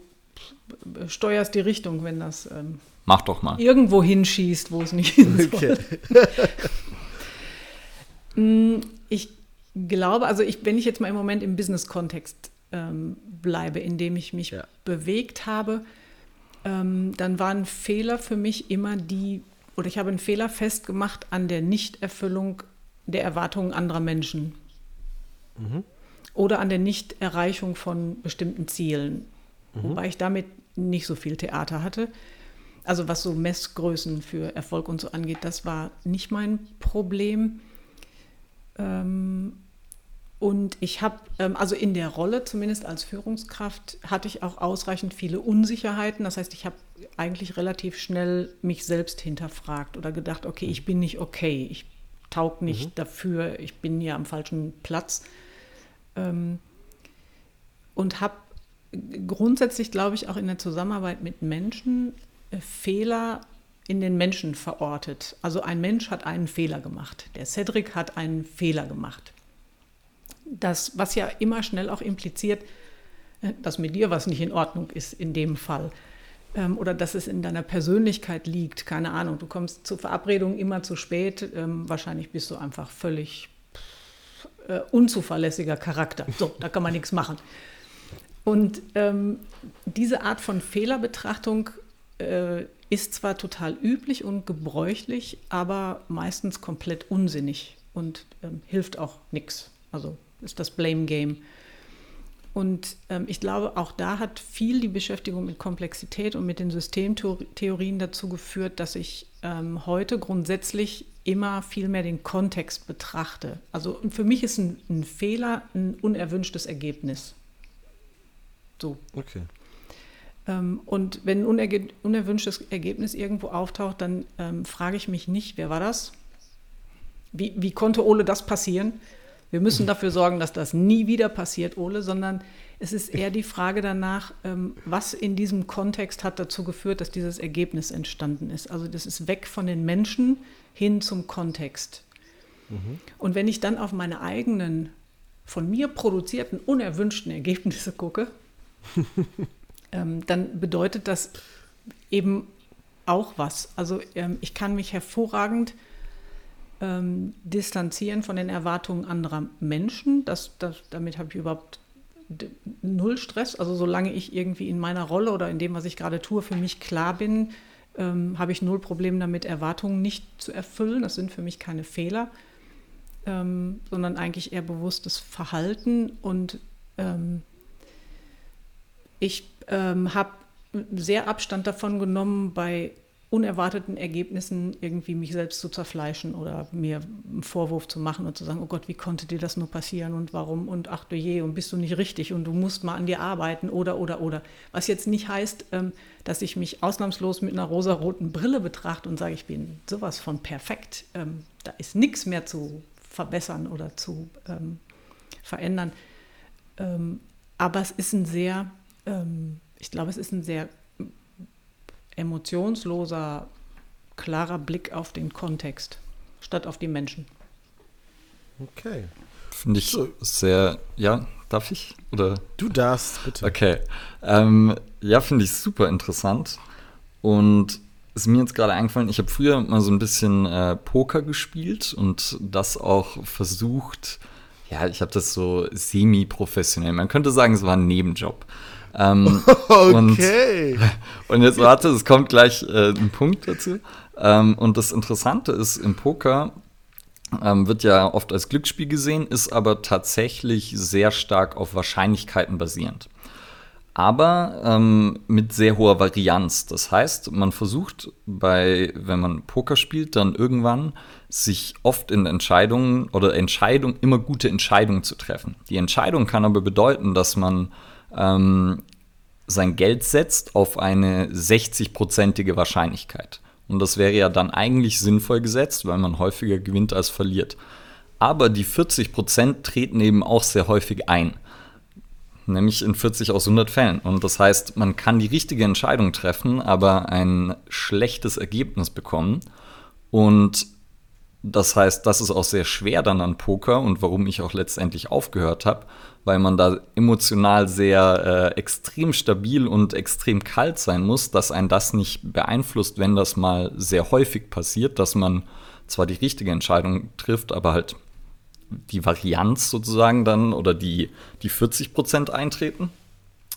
steuerst die Richtung, wenn das ähm, Mach doch mal. irgendwo hinschießt, wo es nicht hin soll. Okay. Mm, ich glaube, also ich, wenn ich jetzt mal im Moment im Business-Kontext ähm, bleibe, in dem ich mich ja. bewegt habe, ähm, dann waren Fehler für mich immer die, oder ich habe einen Fehler festgemacht an der Nichterfüllung der Erwartungen anderer Menschen. Mhm. Oder an der Nichterreichung von bestimmten Zielen. Mhm. Wobei ich damit nicht so viel Theater hatte. Also was so Messgrößen für Erfolg und so angeht, das war nicht mein Problem. Ähm, und ich habe, ähm, also in der Rolle, zumindest als Führungskraft, hatte ich auch ausreichend viele Unsicherheiten. Das heißt, ich habe eigentlich relativ schnell mich selbst hinterfragt oder gedacht, okay, ich bin nicht okay, ich taug nicht mhm. dafür, ich bin hier am falschen Platz. Ähm, und habe grundsätzlich, glaube ich, auch in der Zusammenarbeit mit Menschen äh, Fehler in den Menschen verortet. Also ein Mensch hat einen Fehler gemacht. Der Cedric hat einen Fehler gemacht das, was ja immer schnell auch impliziert, äh, dass mit dir was nicht in Ordnung ist in dem Fall. Ähm, oder dass es in deiner Persönlichkeit liegt, keine Ahnung. Du kommst zur Verabredung immer zu spät. Ähm, wahrscheinlich bist du einfach völlig äh, unzuverlässiger Charakter. So, da kann man nichts machen. Und ähm, diese Art von Fehlerbetrachtung äh, ist zwar total üblich und gebräuchlich, aber meistens komplett unsinnig und ähm, hilft auch nichts. Also ist das Blame Game. Und ähm, ich glaube, auch da hat viel die Beschäftigung mit Komplexität und mit den Systemtheorien dazu geführt, dass ich ähm, heute grundsätzlich immer viel mehr den Kontext betrachte. Also für mich ist ein, ein Fehler ein unerwünschtes Ergebnis. So. Okay. Ähm, und wenn ein unerwünschtes Ergebnis irgendwo auftaucht, dann ähm, frage ich mich nicht, wer war das? Wie, wie konnte Ole das passieren? Wir müssen dafür sorgen, dass das nie wieder passiert, Ole, sondern es ist eher die Frage danach, ähm, was in diesem Kontext hat dazu geführt, dass dieses Ergebnis entstanden ist. Also das ist weg von den Menschen hin zum Kontext. Mhm. Und wenn ich dann auf meine eigenen, von mir produzierten, unerwünschten Ergebnisse gucke, ähm, dann bedeutet das eben auch was. Also ähm, ich kann mich hervorragend ähm, distanzieren von den Erwartungen anderer Menschen. Das, das, damit habe ich überhaupt null Stress. Also solange ich irgendwie in meiner Rolle oder in dem, was ich gerade tue, für mich klar bin, ähm, habe ich null Probleme damit, Erwartungen nicht zu erfüllen. Das sind für mich keine Fehler, ähm, sondern eigentlich eher bewusstes Verhalten. Und ähm, ich ähm, habe sehr Abstand davon genommen, bei unerwarteten Ergebnissen irgendwie mich selbst zu zerfleischen oder mir einen Vorwurf zu machen und zu sagen, oh Gott, wie konnte dir das nur passieren und warum und ach du je und bist du nicht richtig und du musst mal an dir arbeiten oder oder oder. Was jetzt nicht heißt, ähm, dass ich mich ausnahmslos mit einer rosaroten Brille betrachte und sage, ich bin sowas von perfekt. Ähm, da ist nichts mehr zu verbessern oder zu ähm, verändern. aber es ist ein sehr, ich glaube, es ist ein sehr emotionsloser, klarer Blick auf den Kontext statt auf die Menschen. Okay. Finde ich so. sehr, ja, darf ich? Oder? Du darfst, bitte. Okay. Ähm, ja, finde ich super interessant. Und ist mir jetzt gerade eingefallen, ich habe früher mal so ein bisschen äh, Poker gespielt und das auch versucht, ja, ich habe das so semi-professionell. Man könnte sagen, es war ein Nebenjob. Ähm, okay. Und, und, jetzt warte, es kommt gleich äh, ein Punkt dazu. Ähm, und das Interessante ist, im Poker ähm, wird ja oft als Glücksspiel gesehen, ist aber tatsächlich sehr stark auf Wahrscheinlichkeiten basierend. Aber ähm, mit sehr hoher Varianz. Das heißt, man versucht bei, wenn man Poker spielt, dann irgendwann sich oft in Entscheidungen oder Entscheidungen immer gute Entscheidungen zu treffen. Die Entscheidung kann aber bedeuten, dass man ähm, sein Geld setzt auf eine 60-prozentige Wahrscheinlichkeit. Und das wäre ja dann eigentlich sinnvoll gesetzt, weil man häufiger gewinnt als verliert. Aber die 40 Prozent treten eben auch sehr häufig ein. Nämlich in 40 aus 100 Fällen. Und das heißt, man kann die richtige Entscheidung treffen, aber ein schlechtes Ergebnis bekommen. Und das heißt, das ist auch sehr schwer dann an Poker und warum ich auch letztendlich aufgehört habe, weil man da emotional sehr äh, extrem stabil und extrem kalt sein muss, dass ein das nicht beeinflusst, wenn das mal sehr häufig passiert, dass man zwar die richtige Entscheidung trifft, aber halt die Varianz sozusagen dann oder die, die 40 Prozent eintreten.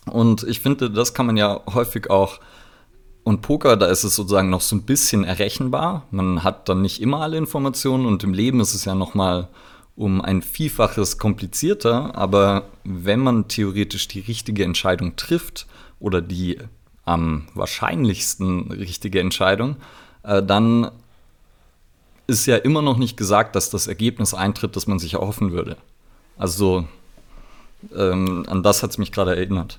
Und ich finde, das kann man ja häufig auch und Poker, da ist es sozusagen noch so ein bisschen errechenbar. Man hat dann nicht immer alle Informationen und im Leben ist es ja noch mal um ein Vielfaches komplizierter. Aber wenn man theoretisch die richtige Entscheidung trifft oder die am wahrscheinlichsten richtige Entscheidung, äh, dann ist ja immer noch nicht gesagt, dass das Ergebnis eintritt, das man sich erhoffen würde. Also ähm, an das hat es mich gerade erinnert.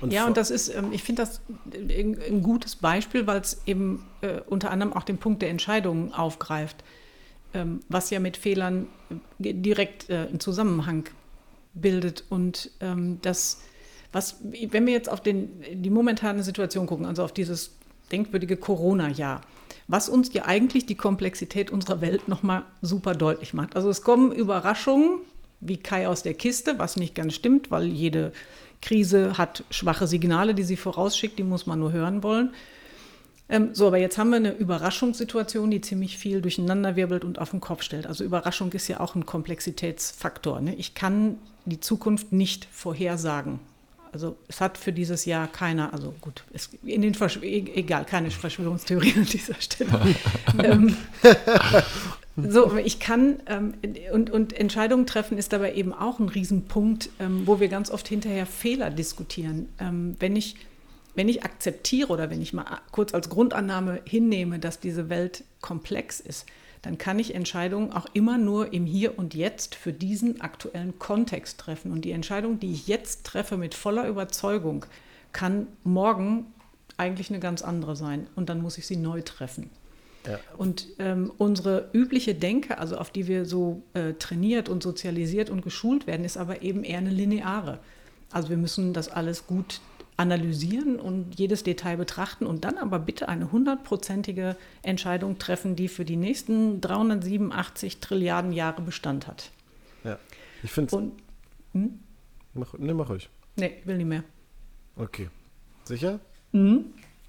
Und ja, und das ist, ähm, ich finde das ein gutes Beispiel, weil es eben äh, unter anderem auch den Punkt der Entscheidungen aufgreift, ähm, was ja mit Fehlern äh, direkt äh, einen Zusammenhang bildet. Und ähm, das, was, wenn wir jetzt auf den, die momentane Situation gucken, also auf dieses denkwürdige Corona-Jahr, was uns ja eigentlich die Komplexität unserer Welt nochmal super deutlich macht. Also es kommen Überraschungen, wie Kai aus der Kiste, was nicht ganz stimmt, weil jede Krise hat schwache Signale, die sie vorausschickt, die muss man nur hören wollen. Ähm, so, aber jetzt haben wir eine Überraschungssituation, die ziemlich viel durcheinanderwirbelt und auf den Kopf stellt. Also Überraschung ist ja auch ein Komplexitätsfaktor. Ne? Ich kann die Zukunft nicht vorhersagen. Also es hat für dieses Jahr keiner, also gut, es, in den Verschw e, egal, keine Verschwörungstheorie an dieser Stelle. ähm, so, ich kann ähm, und, und Entscheidungen treffen ist dabei eben auch ein Riesenpunkt, ähm, wo wir ganz oft hinterher Fehler diskutieren. Ähm, wenn ich wenn ich akzeptiere oder wenn ich mal kurz als Grundannahme hinnehme, dass diese Welt komplex ist, dann kann ich Entscheidungen auch immer nur im Hier und Jetzt für diesen aktuellen Kontext treffen. Und die Entscheidung, die ich jetzt treffe mit voller Überzeugung, kann morgen eigentlich eine ganz andere sein. Und dann muss ich sie neu treffen. Ja. Und ähm, unsere übliche Denke, also auf die wir so äh, trainiert und sozialisiert und geschult werden, ist aber eben eher eine lineare. Also wir müssen das alles gut analysieren und jedes Detail betrachten und dann aber bitte eine hundertprozentige Entscheidung treffen, die für die nächsten 387 Trilliarden Jahre Bestand hat. Ja, ich finde es. Hm? Mach, nee, mach ruhig. Nee, will nicht mehr. Okay. Sicher? Mhm.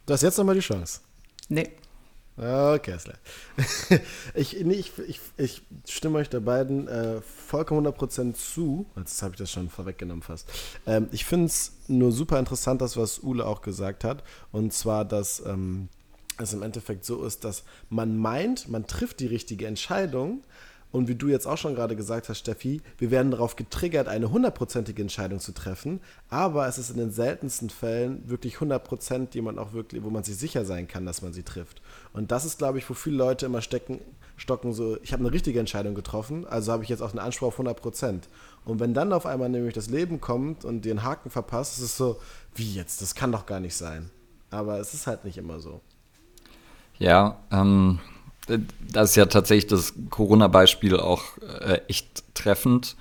Du hast jetzt nochmal die Chance. Nee. Okay, Kessler. ich, nee, ich, ich, ich stimme euch der beiden äh, vollkommen 100% zu. Jetzt habe ich das schon vorweggenommen fast. Ähm, ich finde es nur super interessant, das, was Ule auch gesagt hat. Und zwar, dass ähm, es im Endeffekt so ist, dass man meint, man trifft die richtige Entscheidung, und wie du jetzt auch schon gerade gesagt hast, Steffi, wir werden darauf getriggert, eine hundertprozentige Entscheidung zu treffen. Aber es ist in den seltensten Fällen wirklich 100 Prozent, die man auch wirklich, wo man sich sicher sein kann, dass man sie trifft. Und das ist, glaube ich, wo viele Leute immer stecken, stocken so, ich habe eine richtige Entscheidung getroffen, also habe ich jetzt auch einen Anspruch auf 100 Prozent. Und wenn dann auf einmal nämlich das Leben kommt und einen Haken verpasst, ist es so, wie jetzt? Das kann doch gar nicht sein. Aber es ist halt nicht immer so. Ja, ähm, das ist ja tatsächlich das Corona-Beispiel auch äh, echt treffend,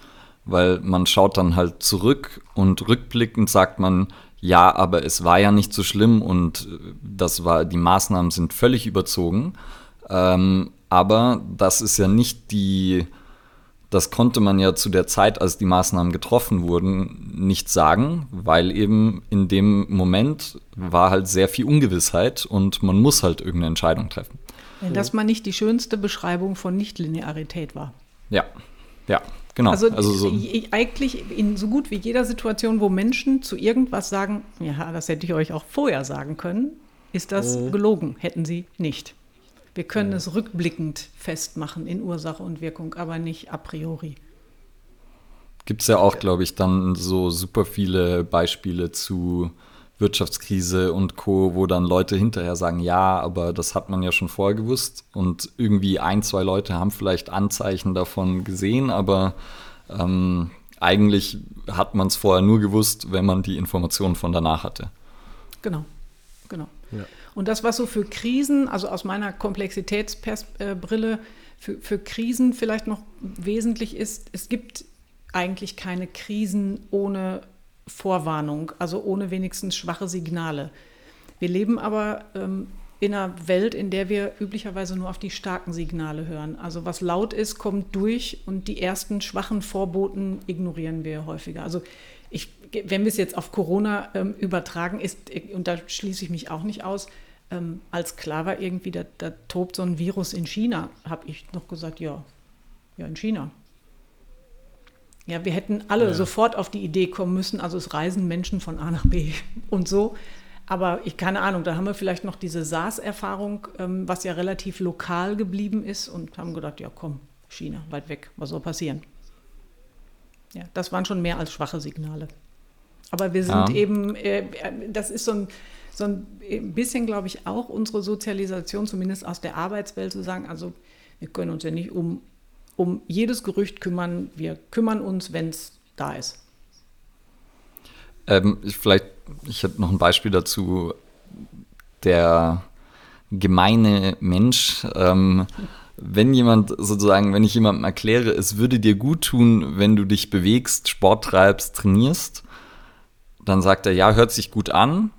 weil man schaut dann halt zurück und rückblickend sagt man, ja, aber es war ja nicht so schlimm und äh, das war, die Maßnahmen sind völlig überzogen. Ähm, aber das ist ja nicht die, das konnte man ja zu der Zeit, als die Maßnahmen getroffen wurden, nicht sagen, weil eben in dem Moment war halt sehr viel Ungewissheit und man muss halt irgendeine Entscheidung treffen. Wenn das mal nicht die schönste Beschreibung von Nichtlinearität war. Ja, ja, genau. Also, also so. eigentlich in so gut wie jeder Situation, wo Menschen zu irgendwas sagen, ja, das hätte ich euch auch vorher sagen können, ist das mhm. gelogen, hätten sie nicht. Wir können ja. es rückblickend festmachen in Ursache und Wirkung, aber nicht a priori. Gibt es ja auch, glaube ich, dann so super viele Beispiele zu Wirtschaftskrise und Co., wo dann Leute hinterher sagen, ja, aber das hat man ja schon vorher gewusst und irgendwie ein, zwei Leute haben vielleicht Anzeichen davon gesehen, aber ähm, eigentlich hat man es vorher nur gewusst, wenn man die Informationen von danach hatte. Genau, genau. Ja. Und das, was so für Krisen, also aus meiner Komplexitätsbrille, für, für Krisen vielleicht noch wesentlich ist, es gibt eigentlich keine Krisen ohne Vorwarnung, also ohne wenigstens schwache Signale. Wir leben aber ähm, in einer Welt, in der wir üblicherweise nur auf die starken Signale hören. Also was laut ist, kommt durch und die ersten schwachen Vorboten ignorieren wir häufiger. Also ich, wenn wir es jetzt auf Corona ähm, übertragen, ist, und da schließe ich mich auch nicht aus, ähm, als klar war irgendwie, da, da tobt so ein Virus in China, habe ich noch gesagt, ja, ja, in China. Ja, wir hätten alle ja. sofort auf die Idee kommen müssen, also es reisen Menschen von A nach B und so. Aber ich keine Ahnung, da haben wir vielleicht noch diese SARS-Erfahrung, ähm, was ja relativ lokal geblieben ist und haben gedacht, ja komm, China, weit weg, was soll passieren? Ja, das waren schon mehr als schwache Signale. Aber wir sind ja. eben, äh, das ist so ein, so ein bisschen, glaube ich, auch unsere Sozialisation, zumindest aus der Arbeitswelt, zu sagen, also wir können uns ja nicht um um jedes Gerücht kümmern. Wir kümmern uns, wenn es da ist. Ähm, ich, vielleicht, ich hätte noch ein Beispiel dazu. Der gemeine Mensch, ähm, wenn jemand sozusagen, wenn ich jemandem erkläre, es würde dir gut tun, wenn du dich bewegst, Sport treibst, trainierst, dann sagt er, ja, hört sich gut an,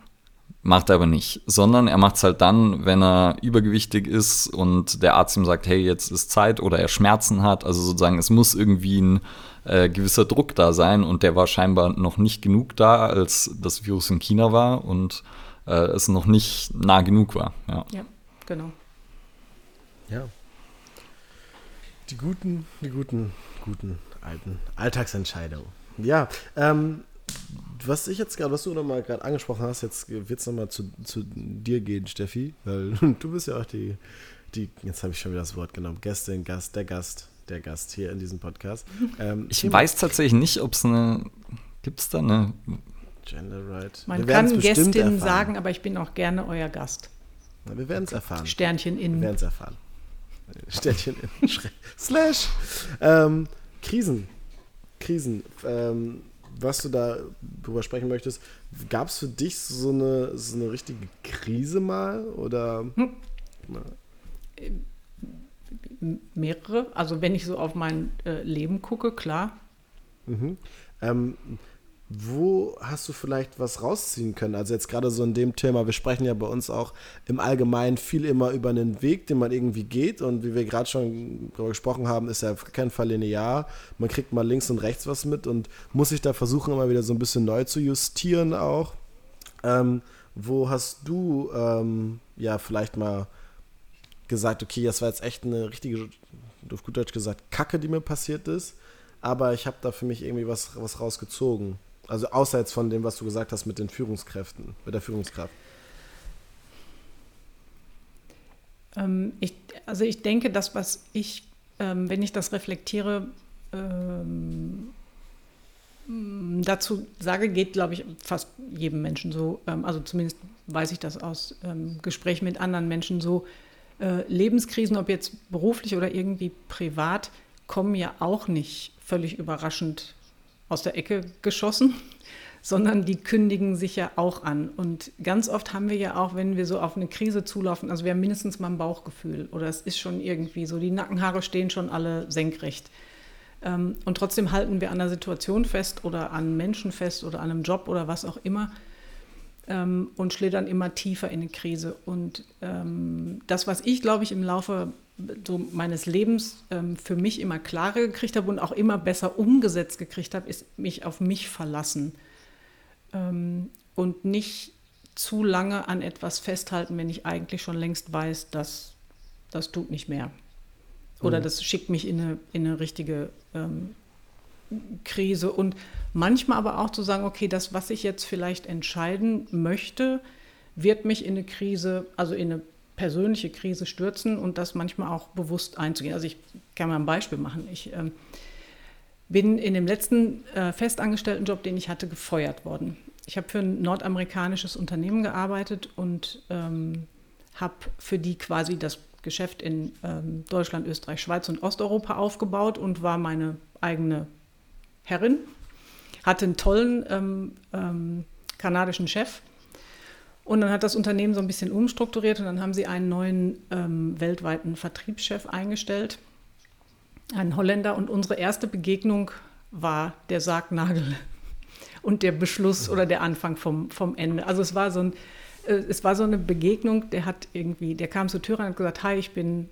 Macht er aber nicht, sondern er macht es halt dann, wenn er übergewichtig ist und der Arzt ihm sagt, hey, jetzt ist Zeit oder er Schmerzen hat. Also sozusagen, es muss irgendwie ein äh, gewisser Druck da sein und der war scheinbar noch nicht genug da, als das Virus in China war und äh, es noch nicht nah genug war. Ja, ja genau. Ja. Die guten, die guten, guten alten Alltagsentscheidungen. Ja, ähm, was ich jetzt gerade, was du nochmal gerade angesprochen hast, jetzt wird es nochmal zu, zu dir gehen, Steffi, weil du bist ja auch die, die jetzt habe ich schon wieder das Wort genommen, Gästin, Gast, der Gast, der Gast hier in diesem Podcast. Ähm, ich Thema, weiß tatsächlich nicht, ob es eine, gibt es da eine Gender Right. Man kann Gästin erfahren. sagen, aber ich bin auch gerne euer Gast. Na, wir werden es erfahren. Sternchen in. Wir werden es erfahren. Sternchen in. Slash. Ähm, Krisen. Krisen. Ähm, was du da drüber sprechen möchtest, gab es für dich so eine, so eine richtige Krise mal? Oder? Hm. Mehrere. Also wenn ich so auf mein äh, Leben gucke, klar. Mhm. Ähm, wo hast du vielleicht was rausziehen können? Also jetzt gerade so in dem Thema, wir sprechen ja bei uns auch im Allgemeinen viel immer über einen Weg, den man irgendwie geht und wie wir gerade schon darüber gesprochen haben, ist ja auf keinen Fall linear. Man kriegt mal links und rechts was mit und muss sich da versuchen, immer wieder so ein bisschen neu zu justieren auch. Ähm, wo hast du ähm, ja vielleicht mal gesagt, okay, das war jetzt echt eine richtige, auf gut Deutsch gesagt, Kacke, die mir passiert ist, aber ich habe da für mich irgendwie was, was rausgezogen? Also außer jetzt von dem, was du gesagt hast mit den Führungskräften, mit der Führungskraft. Ähm, ich, also ich denke, das, was ich, ähm, wenn ich das reflektiere, ähm, dazu sage, geht, glaube ich, fast jedem Menschen so. Ähm, also zumindest weiß ich das aus ähm, Gesprächen mit anderen Menschen so. Äh, Lebenskrisen, ob jetzt beruflich oder irgendwie privat, kommen ja auch nicht völlig überraschend aus der Ecke geschossen, sondern die kündigen sich ja auch an. Und ganz oft haben wir ja auch, wenn wir so auf eine Krise zulaufen, also wir haben mindestens mal ein Bauchgefühl oder es ist schon irgendwie so, die Nackenhaare stehen schon alle senkrecht. Ähm, und trotzdem halten wir an der Situation fest oder an Menschen fest oder an einem Job oder was auch immer ähm, und schlittern immer tiefer in eine Krise. Und ähm, das, was ich, glaube ich, im Laufe so meines Lebens ähm, für mich immer klarer gekriegt habe und auch immer besser umgesetzt gekriegt habe, ist mich auf mich verlassen ähm, und nicht zu lange an etwas festhalten, wenn ich eigentlich schon längst weiß, dass das tut nicht mehr. Oder mhm. das schickt mich in eine, in eine richtige ähm, Krise. Und manchmal aber auch zu sagen, okay, das, was ich jetzt vielleicht entscheiden möchte, wird mich in eine Krise, also in eine persönliche Krise stürzen und das manchmal auch bewusst einzugehen. Also ich kann mal ein Beispiel machen. Ich ähm, bin in dem letzten äh, festangestellten Job, den ich hatte, gefeuert worden. Ich habe für ein nordamerikanisches Unternehmen gearbeitet und ähm, habe für die quasi das Geschäft in ähm, Deutschland, Österreich, Schweiz und Osteuropa aufgebaut und war meine eigene Herrin. Hatte einen tollen ähm, ähm, kanadischen Chef und dann hat das Unternehmen so ein bisschen umstrukturiert und dann haben sie einen neuen ähm, weltweiten Vertriebschef eingestellt, einen Holländer. Und unsere erste Begegnung war der Sargnagel und der Beschluss oder der Anfang vom, vom Ende. Also es war so ein, äh, es war so eine Begegnung, der hat irgendwie, der kam zur Tür und hat gesagt, hi, ich bin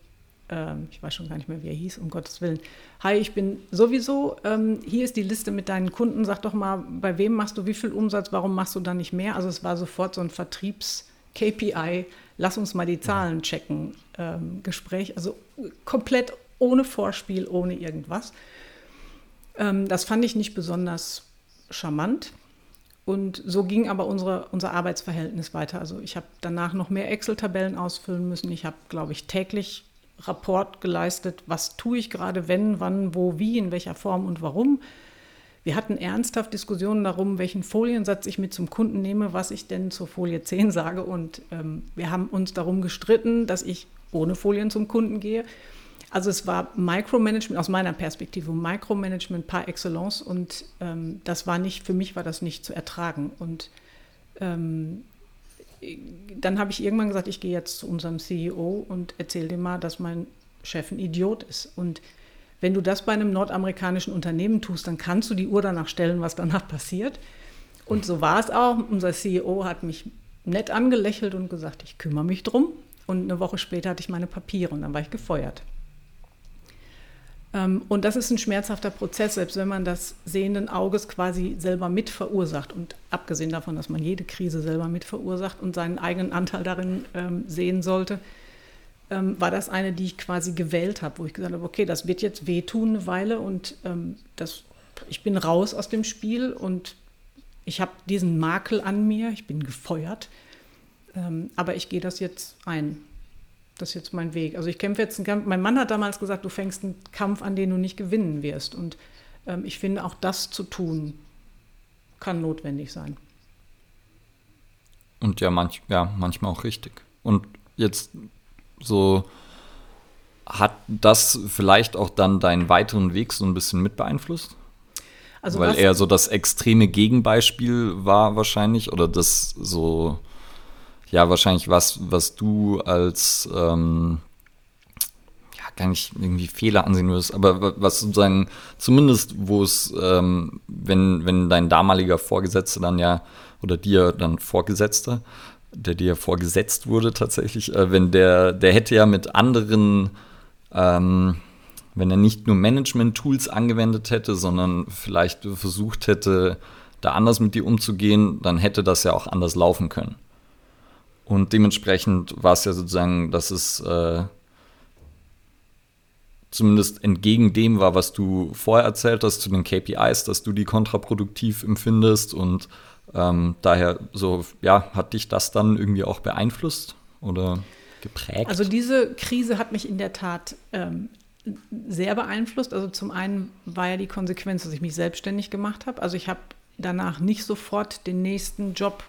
ähm, ich weiß schon gar nicht mehr, wie er hieß, um Gottes Willen. Hi, ich bin sowieso, ähm, hier ist die Liste mit deinen Kunden, sag doch mal, bei wem machst du wie viel Umsatz, warum machst du da nicht mehr? Also es war sofort so ein Vertriebs-KPI, lass uns mal die Zahlen checken, ähm, Gespräch, also komplett ohne Vorspiel, ohne irgendwas. Ähm, das fand ich nicht besonders charmant. Und so ging aber unsere, unser Arbeitsverhältnis weiter. Also ich habe danach noch mehr Excel-Tabellen ausfüllen müssen. Ich habe, glaube ich, täglich Rapport geleistet, was tue ich gerade, wenn, wann, wo, wie, in welcher Form und warum. Wir hatten ernsthaft Diskussionen darum, welchen Foliensatz ich mit zum Kunden nehme, was ich denn zur Folie 10 sage. Und ähm, wir haben uns darum gestritten, dass ich ohne Folien zum Kunden gehe. Also es war Micromanagement aus meiner Perspektive, Micromanagement par excellence. Und ähm, das war nicht, für mich war das nicht zu ertragen. Und ähm, dann habe ich irgendwann gesagt, ich gehe jetzt zu unserem CEO und erzähle dem mal, dass mein Chef ein Idiot ist. Und wenn du das bei einem nordamerikanischen Unternehmen tust, dann kannst du die Uhr danach stellen, was danach passiert. Und so war es auch. Unser CEO hat mich nett angelächelt und gesagt, ich kümmere mich drum. Und eine Woche später hatte ich meine Papiere und dann war ich gefeuert. Ähm, und das ist ein schmerzhafter Prozess, selbst wenn man das sehenden Auges quasi selber mit verursacht. Und abgesehen davon, dass man jede Krise selber mit verursacht und seinen eigenen Anteil darin ähm, sehen sollte, ähm, war das eine, die ich quasi gewählt habe, wo ich gesagt habe, okay, das wird jetzt wehtun eine Weile und das, ich bin raus aus dem Spiel und ich habe diesen Makel an mir, ich bin gefeuert, aber ich gehe das jetzt ein. Das ist jetzt mein Weg. Also ich kämpfe jetzt einen Kampf. Mein Mann hat damals gesagt, du fängst einen Kampf an, den du nicht gewinnen wirst. Und ähm, ich finde, auch das zu tun, kann notwendig sein. Und ja, manch, ja, manchmal auch richtig. Und jetzt so hat das vielleicht auch dann deinen weiteren Weg so ein bisschen mit beeinflusst? Also Weil er so das extreme Gegenbeispiel war wahrscheinlich oder das so, ja, wahrscheinlich was, was du als, ähm, ja, gar nicht irgendwie Fehler ansehen würdest, aber was sozusagen, zumindest wo es, ähm, wenn, wenn dein damaliger Vorgesetzter dann ja, oder dir dann Vorgesetzter, der dir vorgesetzt wurde tatsächlich, äh, wenn der, der hätte ja mit anderen ähm, wenn er nicht nur Management-Tools angewendet hätte, sondern vielleicht versucht hätte, da anders mit dir umzugehen, dann hätte das ja auch anders laufen können. Und dementsprechend war es ja sozusagen, dass es äh, zumindest entgegen dem war, was du vorher erzählt hast zu den KPIs, dass du die kontraproduktiv empfindest und ähm, daher so, ja, hat dich das dann irgendwie auch beeinflusst oder geprägt? Also diese Krise hat mich in der Tat ähm, sehr beeinflusst. Also zum einen war ja die Konsequenz, dass ich mich selbstständig gemacht habe. Also ich habe danach nicht sofort den nächsten Job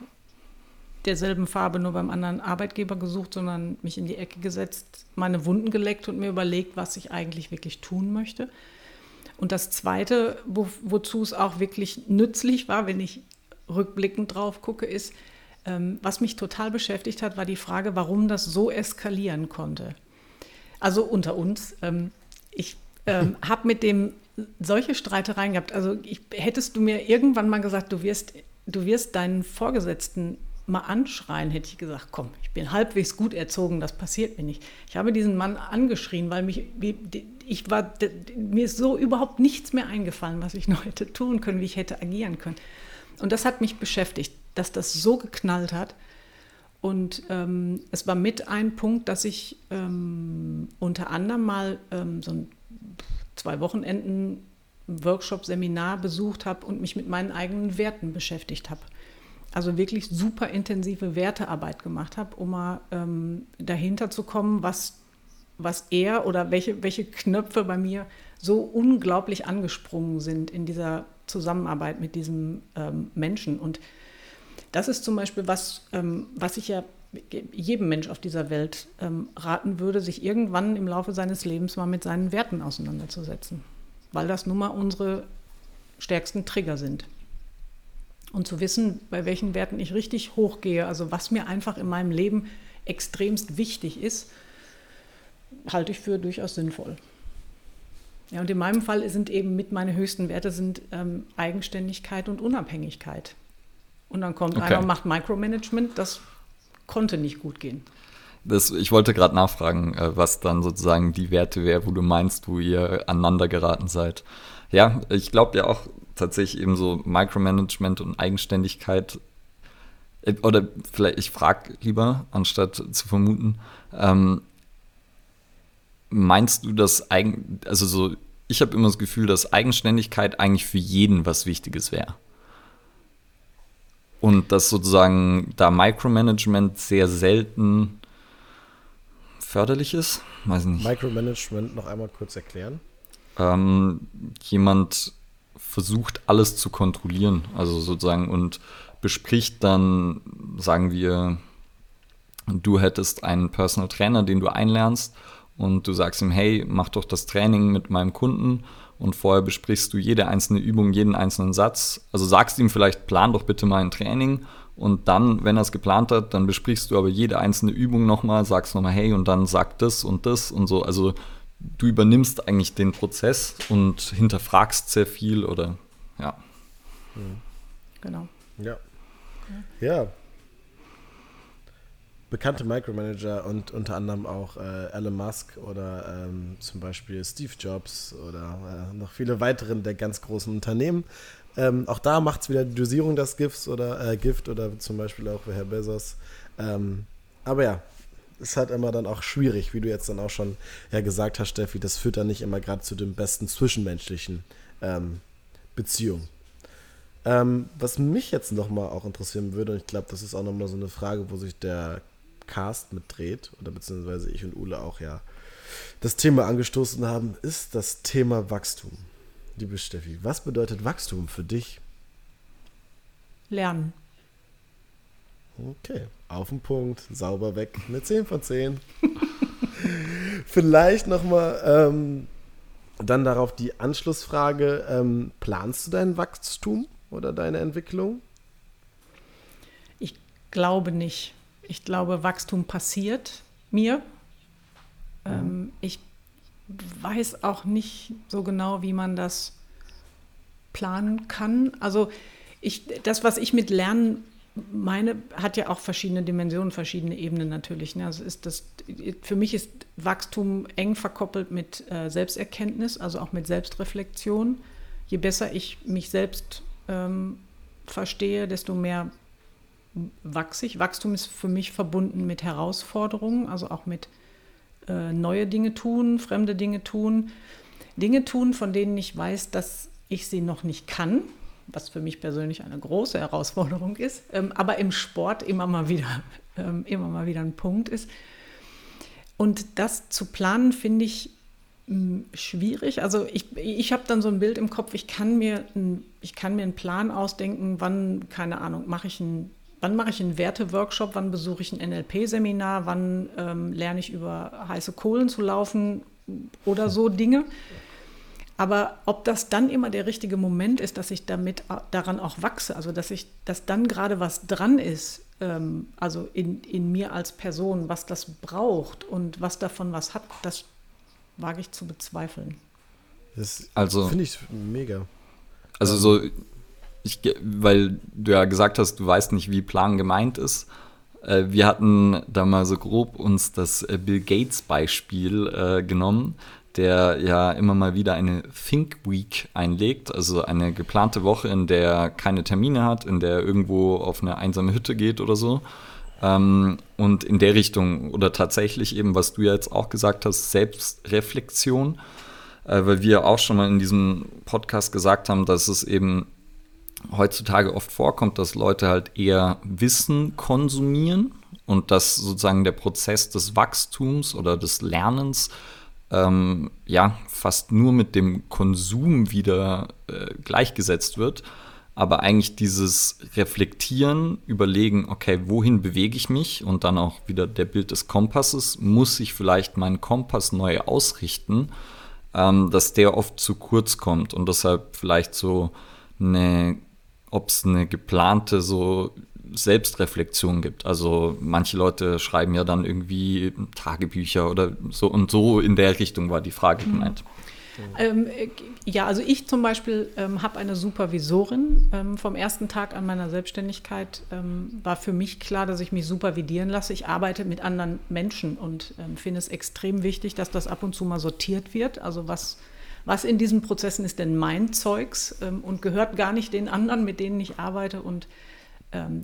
derselben Farbe nur beim anderen Arbeitgeber gesucht, sondern mich in die Ecke gesetzt, meine Wunden geleckt und mir überlegt, was ich eigentlich wirklich tun möchte. Und das Zweite, wo, wozu es auch wirklich nützlich war, wenn ich rückblickend drauf gucke, ist, ähm, was mich total beschäftigt hat, war die Frage, warum das so eskalieren konnte. Also unter uns, ähm, ich ähm, habe mit dem solche Streitereien gehabt. Also ich, hättest du mir irgendwann mal gesagt, du wirst, du wirst deinen Vorgesetzten mal anschreien, hätte ich gesagt, komm, ich bin halbwegs gut erzogen, das passiert mir nicht. Ich habe diesen Mann angeschrien, weil mich, ich war, mir ist so überhaupt nichts mehr eingefallen, was ich noch hätte tun können, wie ich hätte agieren können. Und das hat mich beschäftigt, dass das so geknallt hat. Und ähm, es war mit ein Punkt, dass ich ähm, unter anderem mal ähm, so ein zwei Wochenenden Workshop, Seminar besucht habe und mich mit meinen eigenen Werten beschäftigt habe. Also wirklich super intensive Wertearbeit gemacht habe, um mal ähm, dahinter zu kommen, was, was er oder welche, welche Knöpfe bei mir so unglaublich angesprungen sind in dieser Zusammenarbeit mit diesem ähm, Menschen. Und das ist zum Beispiel was, ähm, was ich ja jedem Mensch auf dieser Welt ähm, raten würde, sich irgendwann im Laufe seines Lebens mal mit seinen Werten auseinanderzusetzen, weil das nun mal unsere stärksten Trigger sind. Und zu wissen, bei welchen Werten ich richtig hochgehe, also was mir einfach in meinem Leben extremst wichtig ist, halte ich für durchaus sinnvoll. Ja, und in meinem Fall sind eben mit meine höchsten Werte sind ähm, Eigenständigkeit und Unabhängigkeit. Und dann kommt okay. einer und macht Micromanagement, das konnte nicht gut gehen. Das, ich wollte gerade nachfragen, äh, was dann sozusagen die Werte wäre, wo du meinst, wo ihr aneinander geraten seid. Ja, ich glaube ja auch tatsächlich eben so Micromanagement und Eigenständigkeit. Äh, oder vielleicht, ich frage lieber, anstatt zu vermuten, ähm, meinst du das eigen, also so, ich habe immer das Gefühl, dass Eigenständigkeit eigentlich für jeden was Wichtiges wäre. Und dass sozusagen da Micromanagement sehr selten förderlich ist. Weiß nicht. Micromanagement noch einmal kurz erklären. Ähm, jemand versucht alles zu kontrollieren, also sozusagen und bespricht dann, sagen wir, du hättest einen Personal Trainer, den du einlernst und du sagst ihm, hey, mach doch das Training mit meinem Kunden und vorher besprichst du jede einzelne Übung, jeden einzelnen Satz. Also sagst ihm vielleicht, plan doch bitte mal ein Training und dann, wenn er es geplant hat, dann besprichst du aber jede einzelne Übung nochmal, sagst nochmal, hey, und dann sag das und das und so. Also du übernimmst eigentlich den Prozess und hinterfragst sehr viel oder ja. Genau. Ja. Ja, bekannte Micromanager und unter anderem auch äh, Elon Musk oder ähm, zum Beispiel Steve Jobs oder äh, noch viele weiteren der ganz großen Unternehmen. Ähm, auch da macht es wieder die Dosierung des Gifts oder äh, Gift oder zum Beispiel auch Herr Bezos. Ähm, aber ja, ist halt immer dann auch schwierig, wie du jetzt dann auch schon ja gesagt hast, Steffi, das führt dann nicht immer gerade zu den besten zwischenmenschlichen ähm, Beziehungen. Ähm, was mich jetzt nochmal auch interessieren würde, und ich glaube, das ist auch nochmal so eine Frage, wo sich der Cast mitdreht, oder beziehungsweise ich und Ule auch ja das Thema angestoßen haben, ist das Thema Wachstum. Liebe Steffi, was bedeutet Wachstum für dich? Lernen. Okay, auf den Punkt, sauber weg, eine 10 von 10. Vielleicht nochmal ähm, dann darauf die Anschlussfrage, ähm, planst du dein Wachstum oder deine Entwicklung? Ich glaube nicht. Ich glaube, Wachstum passiert mir. Ähm, ich weiß auch nicht so genau, wie man das planen kann. Also ich, das, was ich mit Lernen meine, hat ja auch verschiedene Dimensionen, verschiedene Ebenen natürlich. Ne? Also ist das, für mich ist Wachstum eng verkoppelt mit äh, Selbsterkenntnis, also auch mit Selbstreflexion. Je besser ich mich selbst ähm, verstehe, desto mehr wachse ich. Wachstum ist für mich verbunden mit Herausforderungen, also auch mit äh, neue Dinge tun, fremde Dinge tun, Dinge tun, von denen ich weiß, dass ich sie noch nicht kann, was für mich persönlich eine große Herausforderung ist, ähm, aber im Sport immer mal wieder, ähm, immer mal wieder ein Punkt ist. Und das zu planen, finde ich hm, schwierig. Also ich, ich habe dann so ein Bild im Kopf, ich kann, mir ein, ich kann mir einen Plan ausdenken, wann, keine Ahnung, mache ich einen wann mache ich einen Werteworkshop, wann besuche ich ein NLP-Seminar, wann ähm, lerne ich über heiße Kohlen zu laufen oder so Dinge. Aber ob das dann immer der richtige Moment ist, dass ich damit daran auch wachse, also dass ich, dass dann gerade was dran ist, ähm, also in, in mir als Person, was das braucht und was davon was hat, das wage ich zu bezweifeln. Das also, finde ich mega. Also so, ich, weil du ja gesagt hast, du weißt nicht, wie Plan gemeint ist. Äh, wir hatten da mal so grob uns das äh, Bill Gates Beispiel äh, genommen der ja immer mal wieder eine Think Week einlegt, also eine geplante Woche, in der er keine Termine hat, in der er irgendwo auf eine einsame Hütte geht oder so. Ähm, und in der Richtung, oder tatsächlich eben, was du ja jetzt auch gesagt hast, Selbstreflexion, äh, weil wir auch schon mal in diesem Podcast gesagt haben, dass es eben heutzutage oft vorkommt, dass Leute halt eher Wissen konsumieren und dass sozusagen der Prozess des Wachstums oder des Lernens ähm, ja fast nur mit dem Konsum wieder äh, gleichgesetzt wird. Aber eigentlich dieses Reflektieren, überlegen, okay, wohin bewege ich mich? Und dann auch wieder der Bild des Kompasses, muss ich vielleicht meinen Kompass neu ausrichten, ähm, dass der oft zu kurz kommt? Und deshalb vielleicht so eine, ob es eine geplante so Selbstreflexion gibt. Also manche Leute schreiben ja dann irgendwie Tagebücher oder so und so in der Richtung war die Frage mhm. gemeint. Ähm, ja, also ich zum Beispiel ähm, habe eine Supervisorin. Ähm, vom ersten Tag an meiner Selbstständigkeit ähm, war für mich klar, dass ich mich supervidieren lasse. Ich arbeite mit anderen Menschen und ähm, finde es extrem wichtig, dass das ab und zu mal sortiert wird. Also was, was in diesen Prozessen ist denn mein Zeugs ähm, und gehört gar nicht den anderen, mit denen ich arbeite und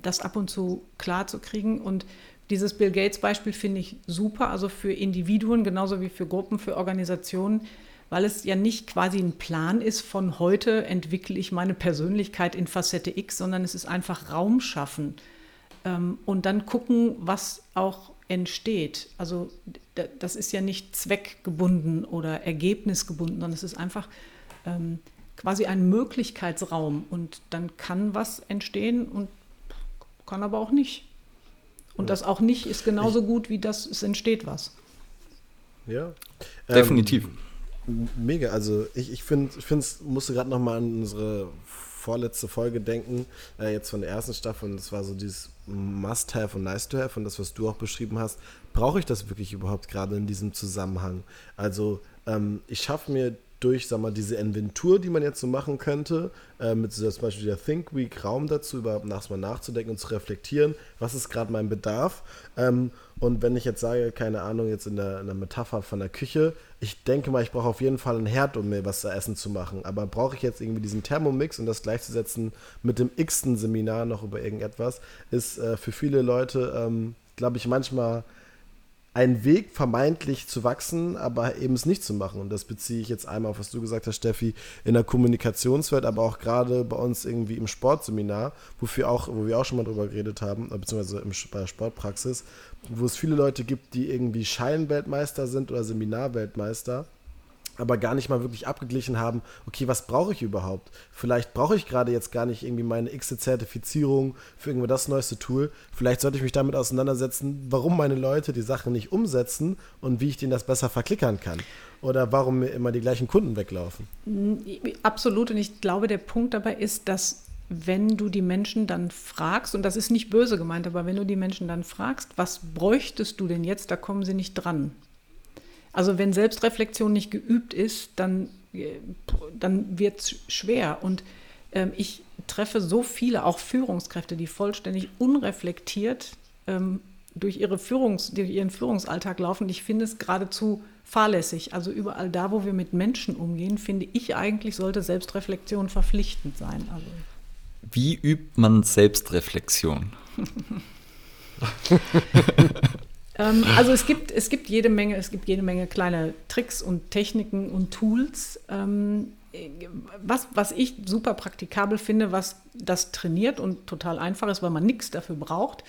das ab und zu klar zu kriegen. Und dieses Bill Gates-Beispiel finde ich super, also für Individuen genauso wie für Gruppen, für Organisationen, weil es ja nicht quasi ein Plan ist, von heute entwickle ich meine Persönlichkeit in Facette X, sondern es ist einfach Raum schaffen ähm, und dann gucken, was auch entsteht. Also das ist ja nicht zweckgebunden oder ergebnisgebunden, sondern es ist einfach ähm, quasi ein Möglichkeitsraum und dann kann was entstehen und kann aber auch nicht. Und das auch nicht ist genauso gut, wie das es entsteht was. Ja. Definitiv. Ähm, mega. Also ich, ich finde, ich find's, musste gerade nochmal an unsere vorletzte Folge denken, äh, jetzt von der ersten Staffel. Und das war so dieses Must-Have und Nice-to-Have und das, was du auch beschrieben hast. Brauche ich das wirklich überhaupt gerade in diesem Zusammenhang? Also ähm, ich schaffe mir durch, sag mal, diese Inventur, die man jetzt so machen könnte, äh, mit so zum Beispiel der Think Week Raum dazu, überhaupt nachts mal nachzudenken und zu reflektieren, was ist gerade mein Bedarf. Ähm, und wenn ich jetzt sage, keine Ahnung, jetzt in der, in der Metapher von der Küche, ich denke mal, ich brauche auf jeden Fall einen Herd, um mir was zu essen zu machen. Aber brauche ich jetzt irgendwie diesen Thermomix und das gleichzusetzen mit dem x-ten Seminar noch über irgendetwas, ist äh, für viele Leute, ähm, glaube ich, manchmal einen Weg vermeintlich zu wachsen, aber eben es nicht zu machen. Und das beziehe ich jetzt einmal auf, was du gesagt hast, Steffi, in der Kommunikationswelt, aber auch gerade bei uns irgendwie im Sportseminar, wofür auch, wo wir auch schon mal drüber geredet haben, beziehungsweise im, bei der Sportpraxis, wo es viele Leute gibt, die irgendwie Scheinweltmeister sind oder Seminarweltmeister aber gar nicht mal wirklich abgeglichen haben, okay, was brauche ich überhaupt? Vielleicht brauche ich gerade jetzt gar nicht irgendwie meine x-Zertifizierung für irgendwie das neueste Tool. Vielleicht sollte ich mich damit auseinandersetzen, warum meine Leute die Sachen nicht umsetzen und wie ich denen das besser verklickern kann. Oder warum mir immer die gleichen Kunden weglaufen. Absolut. Und ich glaube, der Punkt dabei ist, dass wenn du die Menschen dann fragst, und das ist nicht böse gemeint, aber wenn du die Menschen dann fragst, was bräuchtest du denn jetzt, da kommen sie nicht dran. Also wenn Selbstreflexion nicht geübt ist, dann, äh, dann wird es schwer. Und ähm, ich treffe so viele, auch Führungskräfte, die vollständig unreflektiert ähm, durch, ihre Führungs-, durch ihren Führungsalltag laufen. Ich finde es geradezu fahrlässig. Also überall da, wo wir mit Menschen umgehen, finde ich eigentlich, sollte Selbstreflexion verpflichtend sein. Also. Wie übt man Selbstreflexion? Ähm, also es gibt, es gibt jede Menge, es gibt jede Menge kleine Tricks und Techniken und Tools. Ähm, was, was ich super praktikabel finde, was das trainiert und total einfach ist, weil man nichts dafür braucht,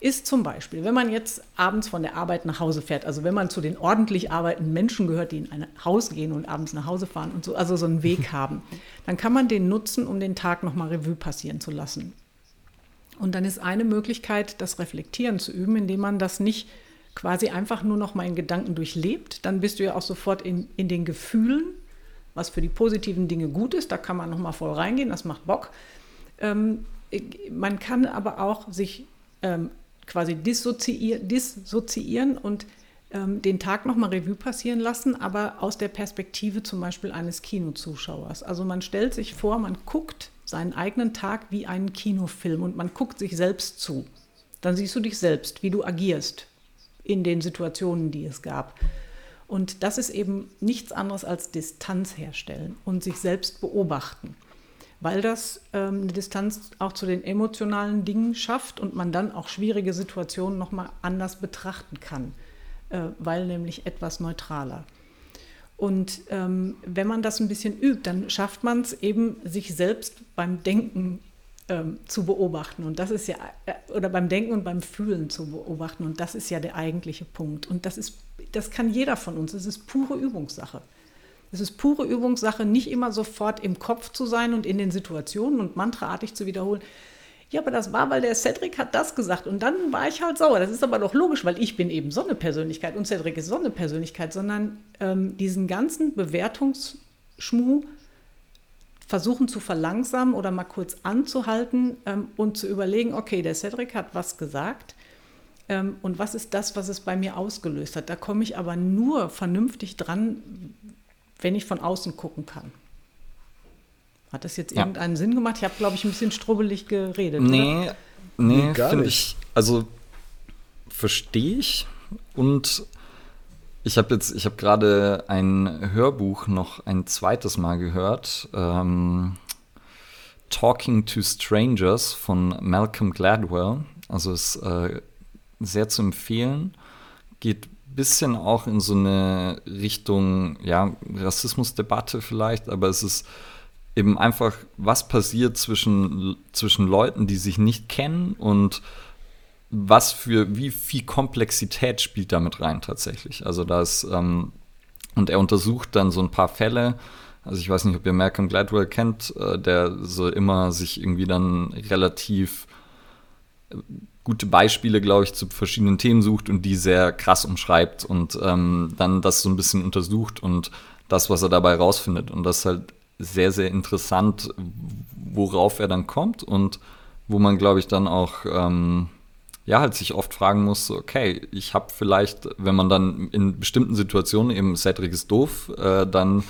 ist zum Beispiel, wenn man jetzt abends von der Arbeit nach Hause fährt, also wenn man zu den ordentlich arbeitenden Menschen gehört, die in ein Haus gehen und abends nach Hause fahren und so, also so einen Weg haben, dann kann man den nutzen, um den Tag nochmal Revue passieren zu lassen. Und dann ist eine Möglichkeit, das Reflektieren zu üben, indem man das nicht quasi einfach nur noch mal in Gedanken durchlebt, dann bist du ja auch sofort in, in den Gefühlen, was für die positiven Dinge gut ist. Da kann man noch mal voll reingehen, das macht Bock. Ähm, man kann aber auch sich ähm, quasi dissoziieren, dissoziieren und ähm, den Tag noch mal Revue passieren lassen, aber aus der Perspektive zum Beispiel eines Kinozuschauers. Also man stellt sich vor, man guckt seinen eigenen Tag wie einen Kinofilm und man guckt sich selbst zu. Dann siehst du dich selbst, wie du agierst, in den Situationen, die es gab. Und das ist eben nichts anderes als Distanz herstellen und sich selbst beobachten, weil das ähm, eine Distanz auch zu den emotionalen Dingen schafft und man dann auch schwierige Situationen nochmal anders betrachten kann, äh, weil nämlich etwas neutraler. Und ähm, wenn man das ein bisschen übt, dann schafft man es eben, sich selbst beim Denken ähm, zu beobachten. Und das ist ja, äh, oder beim Denken und beim Fühlen zu beobachten. Und das ist ja der eigentliche Punkt. Und das ist, das kann jeder von uns. Es ist pure Übungssache. Es ist pure Übungssache, nicht immer sofort im Kopf zu sein und in den Situationen und mantraartig zu wiederholen. Ja, aber das war, weil der Cedric hat das gesagt und dann war ich halt sauer. Das ist aber doch logisch, weil ich bin eben so eine Persönlichkeit und Cedric ist so eine Persönlichkeit, sondern ähm, diesen ganzen Bewertungsschmuh versuchen zu verlangsamen oder mal kurz anzuhalten ähm, und zu überlegen, okay, der Cedric hat was gesagt ähm, und was ist das, was es bei mir ausgelöst hat. Da komme ich aber nur vernünftig dran, wenn ich von außen gucken kann. Hat das jetzt ja. irgendeinen Sinn gemacht? Ich habe, glaube ich, ein bisschen strubbelig geredet. Nee, oder? nee, nee finde ich. Also verstehe ich und ich habe jetzt, ich habe gerade ein Hörbuch noch ein zweites Mal gehört. Ähm, Talking to Strangers von Malcolm Gladwell. Also ist äh, sehr zu empfehlen. Geht ein bisschen auch in so eine Richtung, ja, Rassismusdebatte vielleicht, aber es ist eben einfach, was passiert zwischen, zwischen Leuten, die sich nicht kennen und was für, wie viel Komplexität spielt damit rein tatsächlich. Also das, ähm, und er untersucht dann so ein paar Fälle. Also ich weiß nicht, ob ihr Malcolm Gladwell kennt, äh, der so immer sich irgendwie dann relativ äh, gute Beispiele, glaube ich, zu verschiedenen Themen sucht und die sehr krass umschreibt und ähm, dann das so ein bisschen untersucht und das, was er dabei rausfindet. Und das ist halt sehr, sehr interessant, worauf er dann kommt und wo man, glaube ich, dann auch ähm, ja, halt sich oft fragen muss, okay, ich habe vielleicht, wenn man dann in bestimmten Situationen eben Cedric ist doof, äh, dann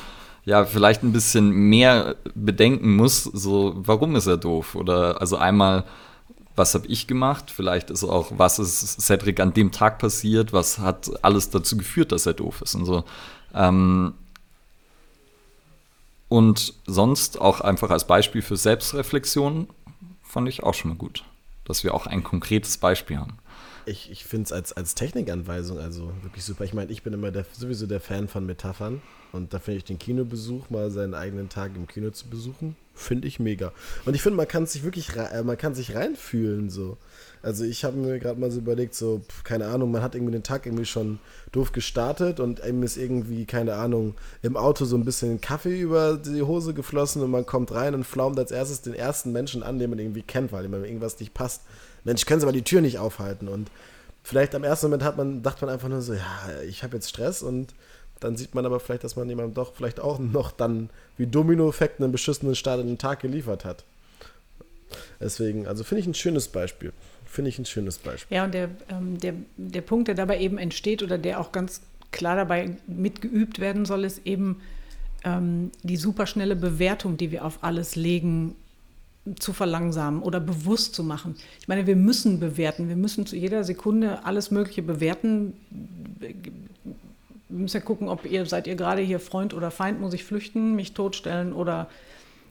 ja vielleicht ein bisschen mehr bedenken muss, so warum ist er doof? Oder also einmal, was habe ich gemacht? Vielleicht ist auch, was ist Cedric an dem Tag passiert? Was hat alles dazu geführt, dass er doof ist? Und so. Ähm, und sonst auch einfach als Beispiel für Selbstreflexion fand ich auch schon mal gut dass wir auch ein konkretes Beispiel haben. ich, ich finde es als, als Technikanweisung also wirklich super. Ich meine, ich bin immer der, sowieso der Fan von Metaphern. Und da finde ich den Kinobesuch, mal seinen eigenen Tag im Kino zu besuchen, finde ich mega. Und ich finde, man kann sich wirklich, äh, man kann sich reinfühlen so. Also ich habe mir gerade mal so überlegt, so, keine Ahnung, man hat irgendwie den Tag irgendwie schon doof gestartet und einem ist irgendwie, keine Ahnung, im Auto so ein bisschen Kaffee über die Hose geflossen und man kommt rein und flaumt als erstes den ersten Menschen an, den man irgendwie kennt, weil ihm irgendwas nicht passt. Mensch, können Sie mal die Tür nicht aufhalten? Und vielleicht am ersten Moment hat man, dachte man einfach nur so, ja, ich habe jetzt Stress und dann sieht man aber vielleicht, dass man jemandem doch vielleicht auch noch dann wie Domino-Effekt einen beschissenen Start in den Tag geliefert hat. Deswegen, also finde ich ein schönes Beispiel. Finde ich ein schönes Beispiel. Ja, und der, ähm, der, der Punkt, der dabei eben entsteht oder der auch ganz klar dabei mitgeübt werden soll, ist eben ähm, die superschnelle Bewertung, die wir auf alles legen, zu verlangsamen oder bewusst zu machen. Ich meine, wir müssen bewerten. Wir müssen zu jeder Sekunde alles Mögliche bewerten. Wir müssen ja gucken, ob ihr, seid ihr gerade hier Freund oder Feind, muss ich flüchten, mich totstellen oder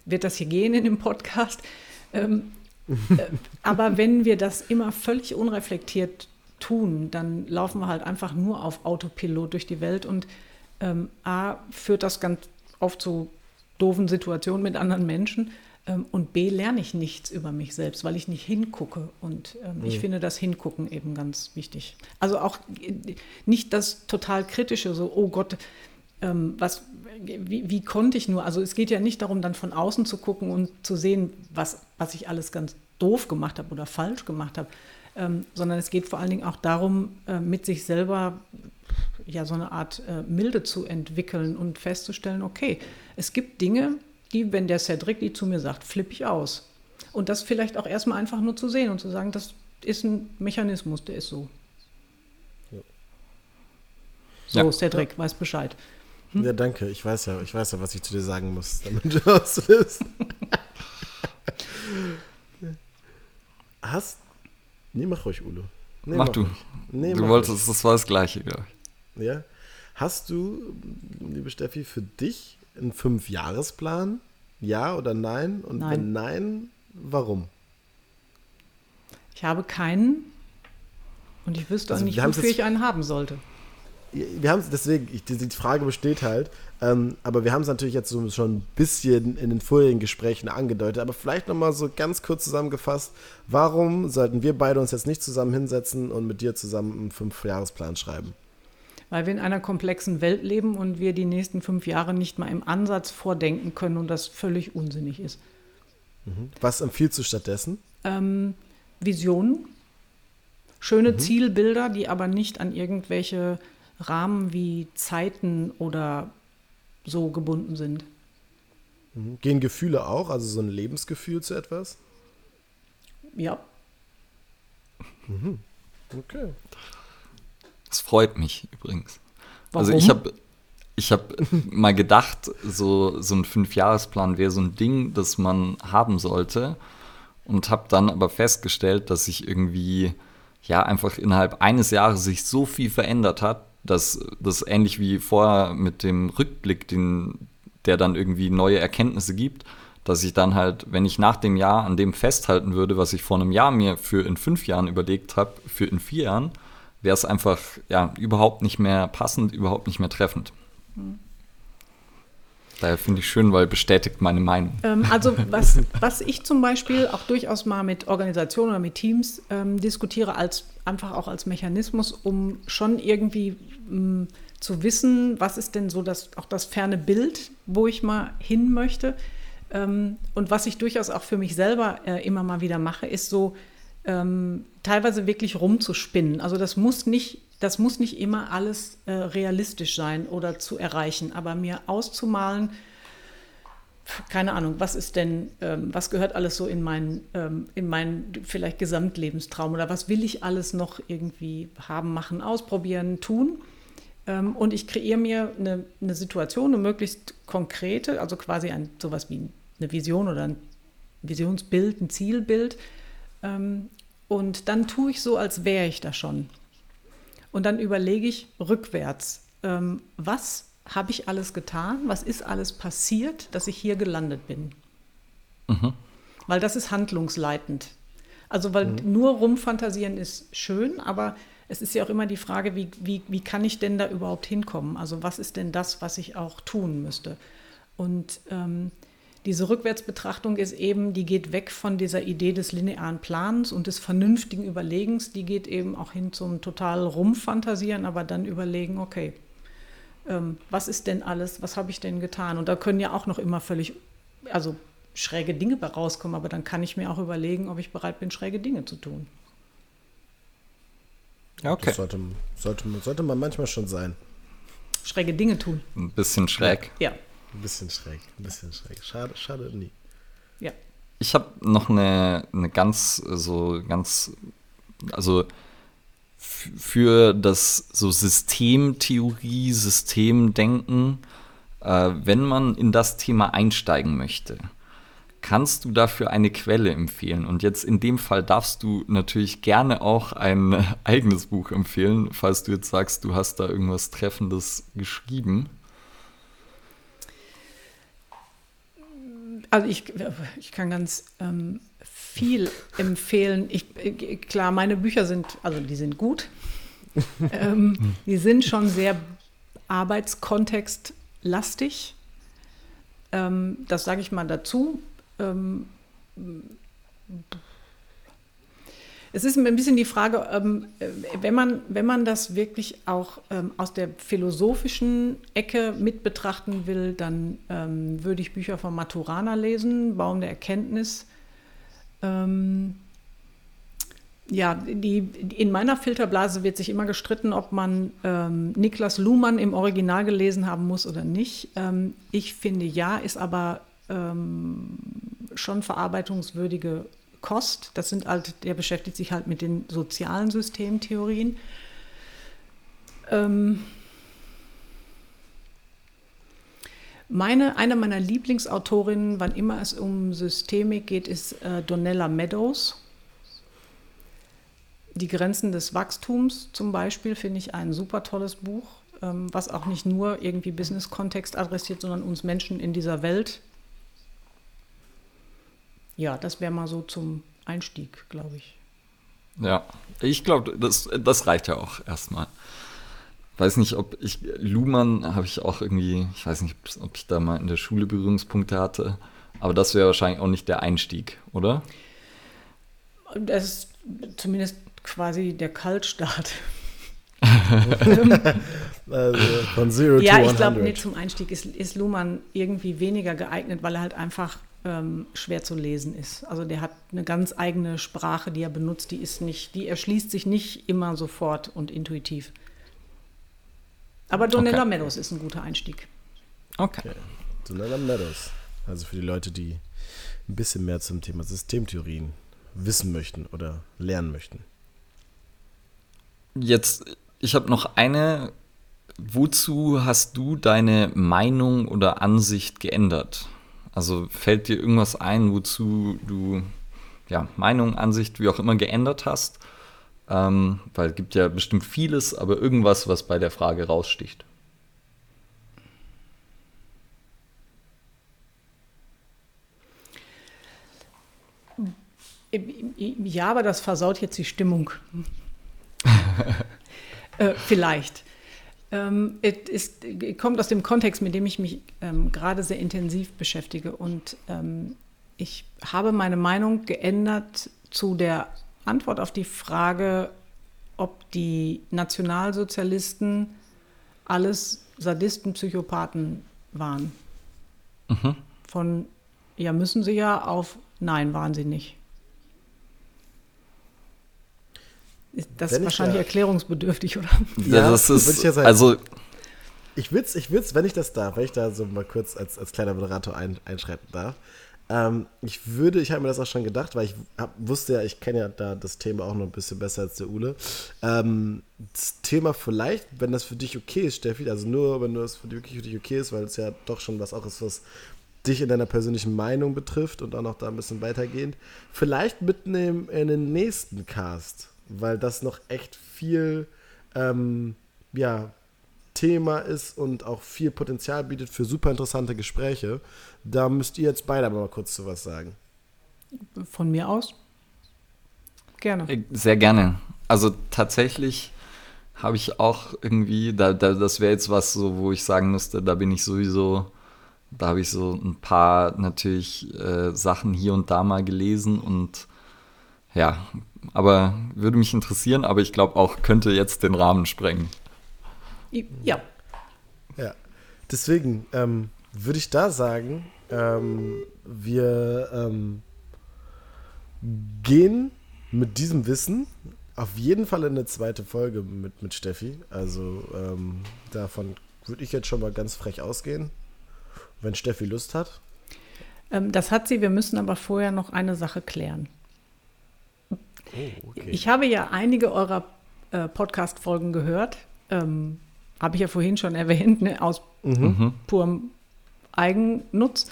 wird das hier gehen in dem Podcast? Ähm, äh, aber wenn wir das immer völlig unreflektiert tun, dann laufen wir halt einfach nur auf Autopilot durch die Welt und ähm, A, führt das ganz oft zu doofen Situationen mit anderen Menschen ähm, und B, lerne ich nichts über mich selbst, weil ich nicht hingucke. Und ähm, mhm. ich finde das Hingucken eben ganz wichtig. Also auch äh, nicht das total kritische, so, oh Gott, ähm, was, wie, wie, konnte ich nur? Also es geht ja nicht darum, dann von außen zu gucken und zu sehen, was, was ich alles ganz doof gemacht habe oder falsch gemacht habe, ähm, sondern es geht vor allen Dingen auch darum, äh, mit sich selber ja so eine Art äh, Milde zu entwickeln und festzustellen, okay, es gibt Dinge, die, wenn der Cedric die zu mir sagt, flippe ich aus. Und das vielleicht auch erstmal einfach nur zu sehen und zu sagen, das ist ein Mechanismus, der ist so. Ja. So, ja. Cedric, ja. weiß Bescheid. Hm? Ja, danke. Ich weiß ja, ich weiß ja, was ich zu dir sagen muss, damit du das wirst. Hast. Nee, mach ruhig, Ulo. Nee, mach, mach, du. Nee, du mach wolltest, ruhig. das war das Gleiche, glaube ich. Ja. Hast du, liebe Steffi, für dich einen Fünfjahresplan? Ja oder nein? Und nein. wenn nein, warum? Ich habe keinen und ich wüsste also, auch nicht, wofür ich einen haben sollte. Wir haben es deswegen, die, Frage besteht halt, ähm, aber wir haben es natürlich jetzt so schon ein bisschen in den vorherigen Gesprächen angedeutet, aber vielleicht nochmal so ganz kurz zusammengefasst, warum sollten wir beide uns jetzt nicht zusammen hinsetzen und mit dir zusammen einen Fünfjahresplan schreiben? weil wir in einer komplexen Welt leben und wir die nächsten fünf Jahre nicht mal im Ansatz vordenken können und das völlig unsinnig ist. Mhm. Was empfiehlst du stattdessen? Ähm, Visionen, schöne mhm. Zielbilder, die aber nicht an irgendwelche Rahmen wie Zeiten oder so gebunden sind. Mhm. Gehen Gefühle auch, also so ein Lebensgefühl zu etwas? Ja. Mhm. Okay. Das freut mich übrigens. Warum? Also ich habe ich hab mal gedacht, so, so ein Fünfjahresplan wäre so ein Ding, das man haben sollte. Und habe dann aber festgestellt, dass sich irgendwie, ja, einfach innerhalb eines Jahres sich so viel verändert hat, dass das ähnlich wie vorher mit dem Rückblick, den, der dann irgendwie neue Erkenntnisse gibt, dass ich dann halt, wenn ich nach dem Jahr an dem festhalten würde, was ich vor einem Jahr mir für in fünf Jahren überlegt habe, für in vier Jahren, wäre es einfach ja, überhaupt nicht mehr passend, überhaupt nicht mehr treffend. Mhm. Daher finde ich schön, weil bestätigt meine Meinung. Ähm, also was, was ich zum Beispiel auch durchaus mal mit Organisationen oder mit Teams ähm, diskutiere, als einfach auch als Mechanismus, um schon irgendwie mh, zu wissen, was ist denn so das, auch das ferne Bild, wo ich mal hin möchte. Ähm, und was ich durchaus auch für mich selber äh, immer mal wieder mache, ist so ähm, teilweise wirklich rumzuspinnen. Also das muss nicht, das muss nicht immer alles äh, realistisch sein oder zu erreichen, aber mir auszumalen, keine Ahnung, was ist denn, ähm, was gehört alles so in meinen, ähm, in meinen vielleicht Gesamtlebenstraum oder was will ich alles noch irgendwie haben, machen, ausprobieren, tun? Ähm, und ich kreiere mir eine, eine, Situation, eine möglichst konkrete, also quasi ein, sowas wie eine Vision oder ein Visionsbild, ein Zielbild, ähm, und dann tue ich so, als wäre ich da schon. Und dann überlege ich rückwärts, ähm, was habe ich alles getan, was ist alles passiert, dass ich hier gelandet bin. Mhm. Weil das ist handlungsleitend. Also, weil mhm. nur rumfantasieren ist schön, aber es ist ja auch immer die Frage, wie, wie, wie kann ich denn da überhaupt hinkommen? Also, was ist denn das, was ich auch tun müsste? Und ähm, diese Rückwärtsbetrachtung ist eben, die geht weg von dieser Idee des linearen Plans und des vernünftigen Überlegens, die geht eben auch hin zum total Rumfantasieren, aber dann überlegen, okay, ähm, was ist denn alles, was habe ich denn getan? Und da können ja auch noch immer völlig, also schräge Dinge bei rauskommen, aber dann kann ich mir auch überlegen, ob ich bereit bin, schräge Dinge zu tun. Ja, okay. Das sollte, sollte, sollte man manchmal schon sein. Schräge Dinge tun. Ein bisschen schräg. Ja. Ein bisschen schräg, ein bisschen schräg. Schade, schade nie. Ja. Ich habe noch eine, eine ganz, so ganz, also für das so Systemtheorie, Systemdenken, äh, wenn man in das Thema einsteigen möchte, kannst du dafür eine Quelle empfehlen? Und jetzt in dem Fall darfst du natürlich gerne auch ein eigenes Buch empfehlen, falls du jetzt sagst, du hast da irgendwas Treffendes geschrieben. Also ich, ich kann ganz ähm, viel empfehlen. Ich, klar, meine Bücher sind, also die sind gut. ähm, die sind schon sehr arbeitskontextlastig. Ähm, das sage ich mal dazu. Ähm, es ist ein bisschen die Frage, ähm, wenn, man, wenn man das wirklich auch ähm, aus der philosophischen Ecke mit betrachten will, dann ähm, würde ich Bücher von Maturana lesen, Baum der Erkenntnis. Ja, die, in meiner Filterblase wird sich immer gestritten, ob man Niklas Luhmann im Original gelesen haben muss oder nicht. Ich finde ja, ist aber schon verarbeitungswürdige Kost. Das sind halt, der beschäftigt sich halt mit den sozialen Systemtheorien. Ähm meine, eine meiner Lieblingsautorinnen, wann immer es um Systemik geht, ist äh, Donella Meadows. Die Grenzen des Wachstums zum Beispiel finde ich ein super tolles Buch, ähm, was auch nicht nur irgendwie Business-Kontext adressiert, sondern uns Menschen in dieser Welt ja, das wäre mal so zum Einstieg, glaube ich. Ja, ich glaube, das, das reicht ja auch erstmal. Weiß nicht, ob ich, Luhmann habe ich auch irgendwie, ich weiß nicht, ob ich da mal in der Schule Berührungspunkte hatte, aber das wäre wahrscheinlich auch nicht der Einstieg, oder? Das ist zumindest quasi der Kaltstart. also von Zero ja, to 100. Ja, ich glaube, nee, zum Einstieg ist, ist Luhmann irgendwie weniger geeignet, weil er halt einfach ähm, schwer zu lesen ist. Also der hat eine ganz eigene Sprache, die er benutzt, die ist nicht, die erschließt sich nicht immer sofort und intuitiv. Aber Donella okay. Meadows ist ein guter Einstieg. Okay. okay. Donella Meadows. Also für die Leute, die ein bisschen mehr zum Thema Systemtheorien wissen möchten oder lernen möchten. Jetzt, ich habe noch eine. Wozu hast du deine Meinung oder Ansicht geändert? Also fällt dir irgendwas ein, wozu du ja, Meinung, Ansicht, wie auch immer geändert hast? Ähm, weil es gibt ja bestimmt vieles, aber irgendwas, was bei der Frage raussticht. Ja, aber das versaut jetzt die Stimmung. äh, vielleicht. Ähm, es kommt aus dem Kontext, mit dem ich mich ähm, gerade sehr intensiv beschäftige. Und ähm, ich habe meine Meinung geändert zu der Antwort auf die Frage, ob die Nationalsozialisten alles Sadisten, Psychopathen waren. Mhm. Von ja, müssen sie ja auf nein, waren sie nicht. Das ist wahrscheinlich da, erklärungsbedürftig, oder? Ja, das ist, ja also ich würde es, ich würd's, wenn ich das darf, wenn ich da so mal kurz als, als kleiner Moderator ein, einschreiten darf, ähm, ich würde, ich habe mir das auch schon gedacht, weil ich hab, wusste ja, ich kenne ja da das Thema auch noch ein bisschen besser als der Ule. Ähm, das Thema vielleicht, wenn das für dich okay ist, Steffi, also nur, wenn das für dich wirklich für dich okay ist, weil es ja doch schon was auch ist, was dich in deiner persönlichen Meinung betrifft und auch noch da ein bisschen weitergehend, vielleicht mitnehmen in den nächsten Cast weil das noch echt viel ähm, ja, Thema ist und auch viel Potenzial bietet für super interessante Gespräche. Da müsst ihr jetzt beide aber mal kurz zu was sagen. Von mir aus? gerne. Äh, Sehr gerne. Also tatsächlich habe ich auch irgendwie, da, da, das wäre jetzt was, so, wo ich sagen müsste, da bin ich sowieso, da habe ich so ein paar natürlich äh, Sachen hier und da mal gelesen und ja, aber würde mich interessieren, aber ich glaube auch, könnte jetzt den Rahmen sprengen. Ja, Ja. Deswegen ähm, würde ich da sagen, ähm, wir ähm, gehen mit diesem Wissen auf jeden Fall in eine zweite Folge mit, mit Steffi. Also ähm, davon würde ich jetzt schon mal ganz frech ausgehen, wenn Steffi Lust hat. ähm, das hat sie. Wir müssen aber vorher noch eine Sache klären. Oh, okay. Ich habe ja einige eurer äh, Podcast-Folgen gehört. Ähm, habe ich ja vorhin schon erwähnt, ne, aus purem Eigennutz.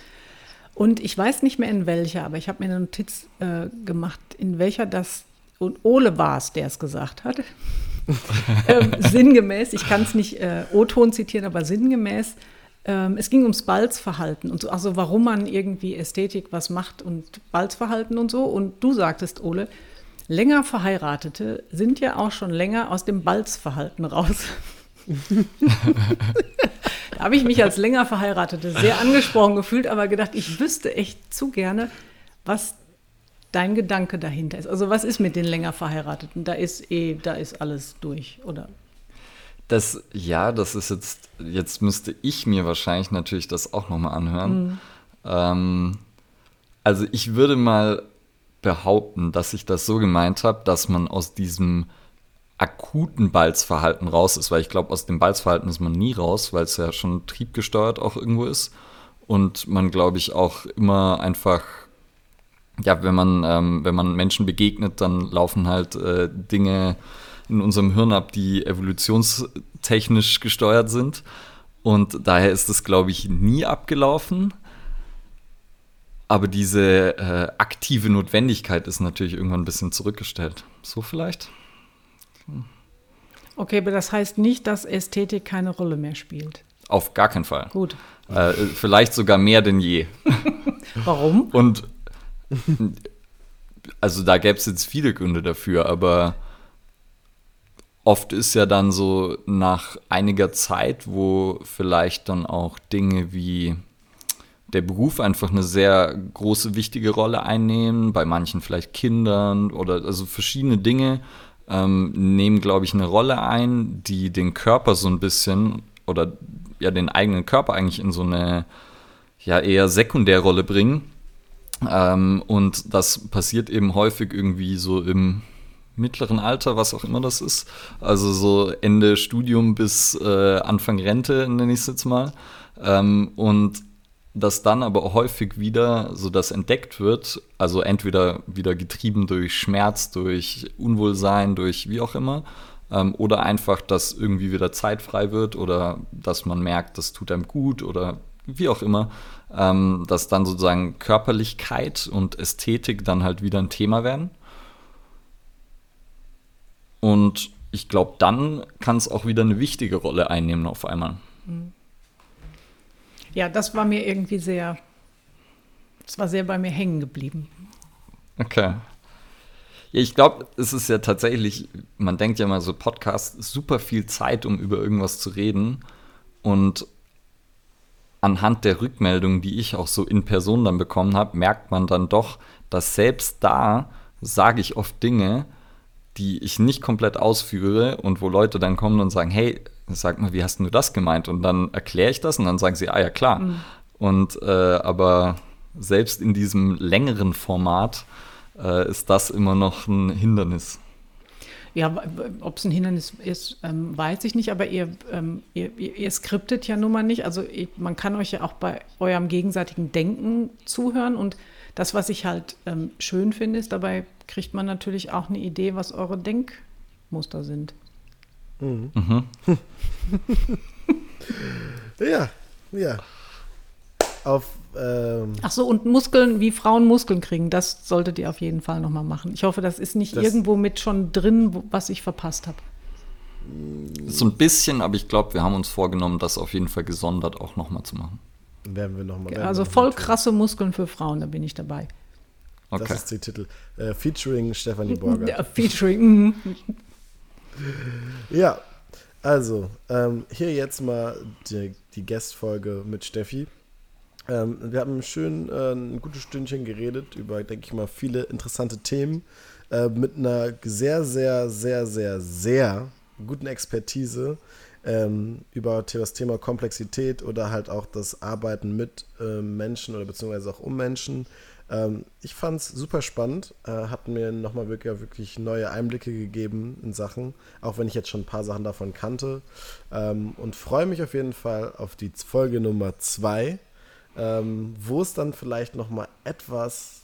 Und ich weiß nicht mehr in welcher, aber ich habe mir eine Notiz äh, gemacht, in welcher das, und Ole war es, der es gesagt hat. ähm, sinngemäß, ich kann es nicht äh, O-Ton zitieren, aber sinngemäß, ähm, es ging ums Balzverhalten und so, also warum man irgendwie Ästhetik was macht und Balzverhalten und so. Und du sagtest, Ole, länger Verheiratete sind ja auch schon länger aus dem Balzverhalten raus. da habe ich mich als länger Verheiratete sehr angesprochen gefühlt, aber gedacht, ich wüsste echt zu gerne, was dein Gedanke dahinter ist. Also was ist mit den länger Verheirateten? Da ist eh, da ist alles durch, oder? Das, ja, das ist jetzt, jetzt müsste ich mir wahrscheinlich natürlich das auch nochmal anhören. Ähm, also ich würde mal behaupten, dass ich das so gemeint habe, dass man aus diesem akuten Balzverhalten raus ist, weil ich glaube, aus dem Balzverhalten ist man nie raus, weil es ja schon triebgesteuert auch irgendwo ist. Und man, glaube ich, auch immer einfach, ja, wenn man, ähm, wenn man Menschen begegnet, dann laufen halt äh, Dinge in unserem Hirn ab, die evolutionstechnisch gesteuert sind. Und daher ist es, glaube ich, nie abgelaufen. Aber diese äh, aktive Notwendigkeit ist natürlich irgendwann ein bisschen zurückgestellt. So vielleicht? Okay, aber das heißt nicht, dass Ästhetik keine Rolle mehr spielt. Auf gar keinen Fall. Gut. Äh, vielleicht sogar mehr denn je. Warum? Und also da gäbe es jetzt viele Gründe dafür, aber oft ist ja dann so nach einiger Zeit, wo vielleicht dann auch Dinge wie der Beruf einfach eine sehr große, wichtige Rolle einnehmen, bei manchen vielleicht Kindern oder also verschiedene Dinge ähm, nehmen, glaube ich, eine Rolle ein, die den Körper so ein bisschen oder ja den eigenen Körper eigentlich in so eine ja eher Sekundärrolle bringen. Ähm, und das passiert eben häufig irgendwie so im mittleren Alter, was auch immer das ist. Also so Ende Studium bis äh, Anfang Rente, nenne ich es jetzt mal. Ähm, und dass dann aber häufig wieder so das entdeckt wird, also entweder wieder getrieben durch Schmerz, durch Unwohlsein, durch wie auch immer, ähm, oder einfach, dass irgendwie wieder Zeit frei wird oder dass man merkt, das tut einem gut oder wie auch immer, ähm, dass dann sozusagen Körperlichkeit und Ästhetik dann halt wieder ein Thema werden. Und ich glaube, dann kann es auch wieder eine wichtige Rolle einnehmen auf einmal. Ja, das war mir irgendwie sehr, das war sehr bei mir hängen geblieben. Okay. Ich glaube, es ist ja tatsächlich, man denkt ja mal so, Podcast super viel Zeit, um über irgendwas zu reden. Und anhand der Rückmeldungen, die ich auch so in Person dann bekommen habe, merkt man dann doch, dass selbst da sage ich oft Dinge, die ich nicht komplett ausführe und wo Leute dann kommen und sagen, hey, sag mal, wie hast du das gemeint? Und dann erkläre ich das und dann sagen sie, ah ja klar. Und äh, aber selbst in diesem längeren Format äh, ist das immer noch ein Hindernis. Ja, ob es ein Hindernis ist, ähm, weiß ich nicht, aber ihr, ähm, ihr, ihr skriptet ja nun mal nicht. Also ich, man kann euch ja auch bei eurem gegenseitigen Denken zuhören und das, was ich halt ähm, schön finde, ist, dabei kriegt man natürlich auch eine Idee, was eure Denkmuster sind. Ja, ja. Auf, ähm, Ach so, und Muskeln, wie Frauen Muskeln kriegen, das solltet ihr auf jeden Fall nochmal machen. Ich hoffe, das ist nicht Das- irgendwo mit schon drin, was ich verpasst habe. So ein bisschen, aber ich glaube, wir haben uns vorgenommen, das auf jeden Fall gesondert auch nochmal zu machen. werden wir nochmal. Also voll krasse Muskeln für Frauen, da bin ich dabei. Okay. Das ist der Titel. Äh, featuring Stefanie Borger. Ja, featuring. Ja, also, ähm, hier jetzt mal die, die Guest-Folge mit Steffi. Ähm, wir haben schön äh, ein gutes Stündchen geredet über, denke ich mal, viele interessante Themen äh, mit einer sehr, sehr, sehr, sehr, sehr guten Expertise ähm, über das Thema Komplexität oder halt auch das Arbeiten mit äh, Menschen oder beziehungsweise auch um Menschen. Ähm, ich fand es super spannend, äh, hat mir nochmal wirklich, wirklich neue Einblicke gegeben in Sachen, auch wenn ich jetzt schon ein paar Sachen davon kannte. Ähm, und freue mich auf jeden Fall auf die Folge Nummer zwei, ähm, wo es dann vielleicht nochmal etwas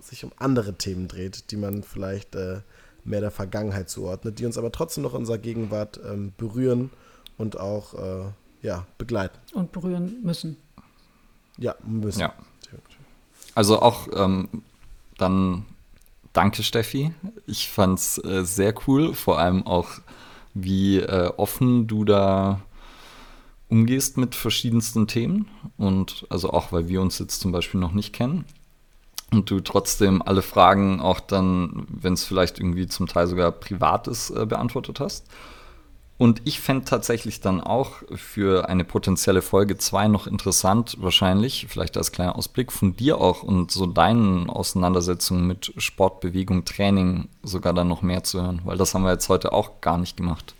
sich um andere Themen dreht, die man vielleicht äh, mehr der Vergangenheit zuordnet, die uns aber trotzdem noch in unserer Gegenwart ähm, berühren und auch äh, ja, begleiten. Und berühren müssen. Ja, müssen. Ja. Also auch ähm, dann danke Steffi. Ich fand's äh, sehr cool, vor allem auch wie äh, offen du da umgehst mit verschiedensten Themen und also auch weil wir uns jetzt zum Beispiel noch nicht kennen und du trotzdem alle Fragen auch dann, wenn es vielleicht irgendwie zum Teil sogar privat ist, äh, beantwortet hast. Und ich fände tatsächlich dann auch für eine potenzielle Folge 2 noch interessant, wahrscheinlich, vielleicht als kleiner Ausblick von dir auch und so deinen Auseinandersetzungen mit Sport, Bewegung, Training sogar dann noch mehr zu hören, weil das haben wir jetzt heute auch gar nicht gemacht.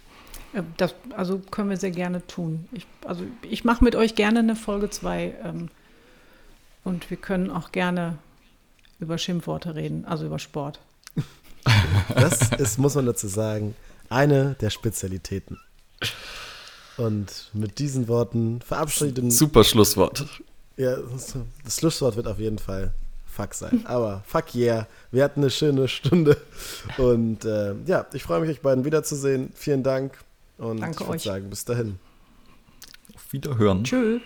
Äh, Das, also können wir sehr gerne tun. Ich, also ich mache mit euch gerne eine Folge 2 ähm, und wir können auch gerne über Schimpfworte reden, also über Sport. Das ist, muss man dazu sagen, eine der Spezialitäten. Und mit diesen Worten verabschieden. Super Schlusswort. Ja, das Schlusswort wird auf jeden Fall Fuck sein. Aber fuck yeah, wir hatten eine schöne Stunde. Und äh, ja, ich freue mich, euch beiden wiederzusehen. Vielen Dank. Und Danke ich würde sagen, bis dahin. Auf Wiederhören. Tschüss.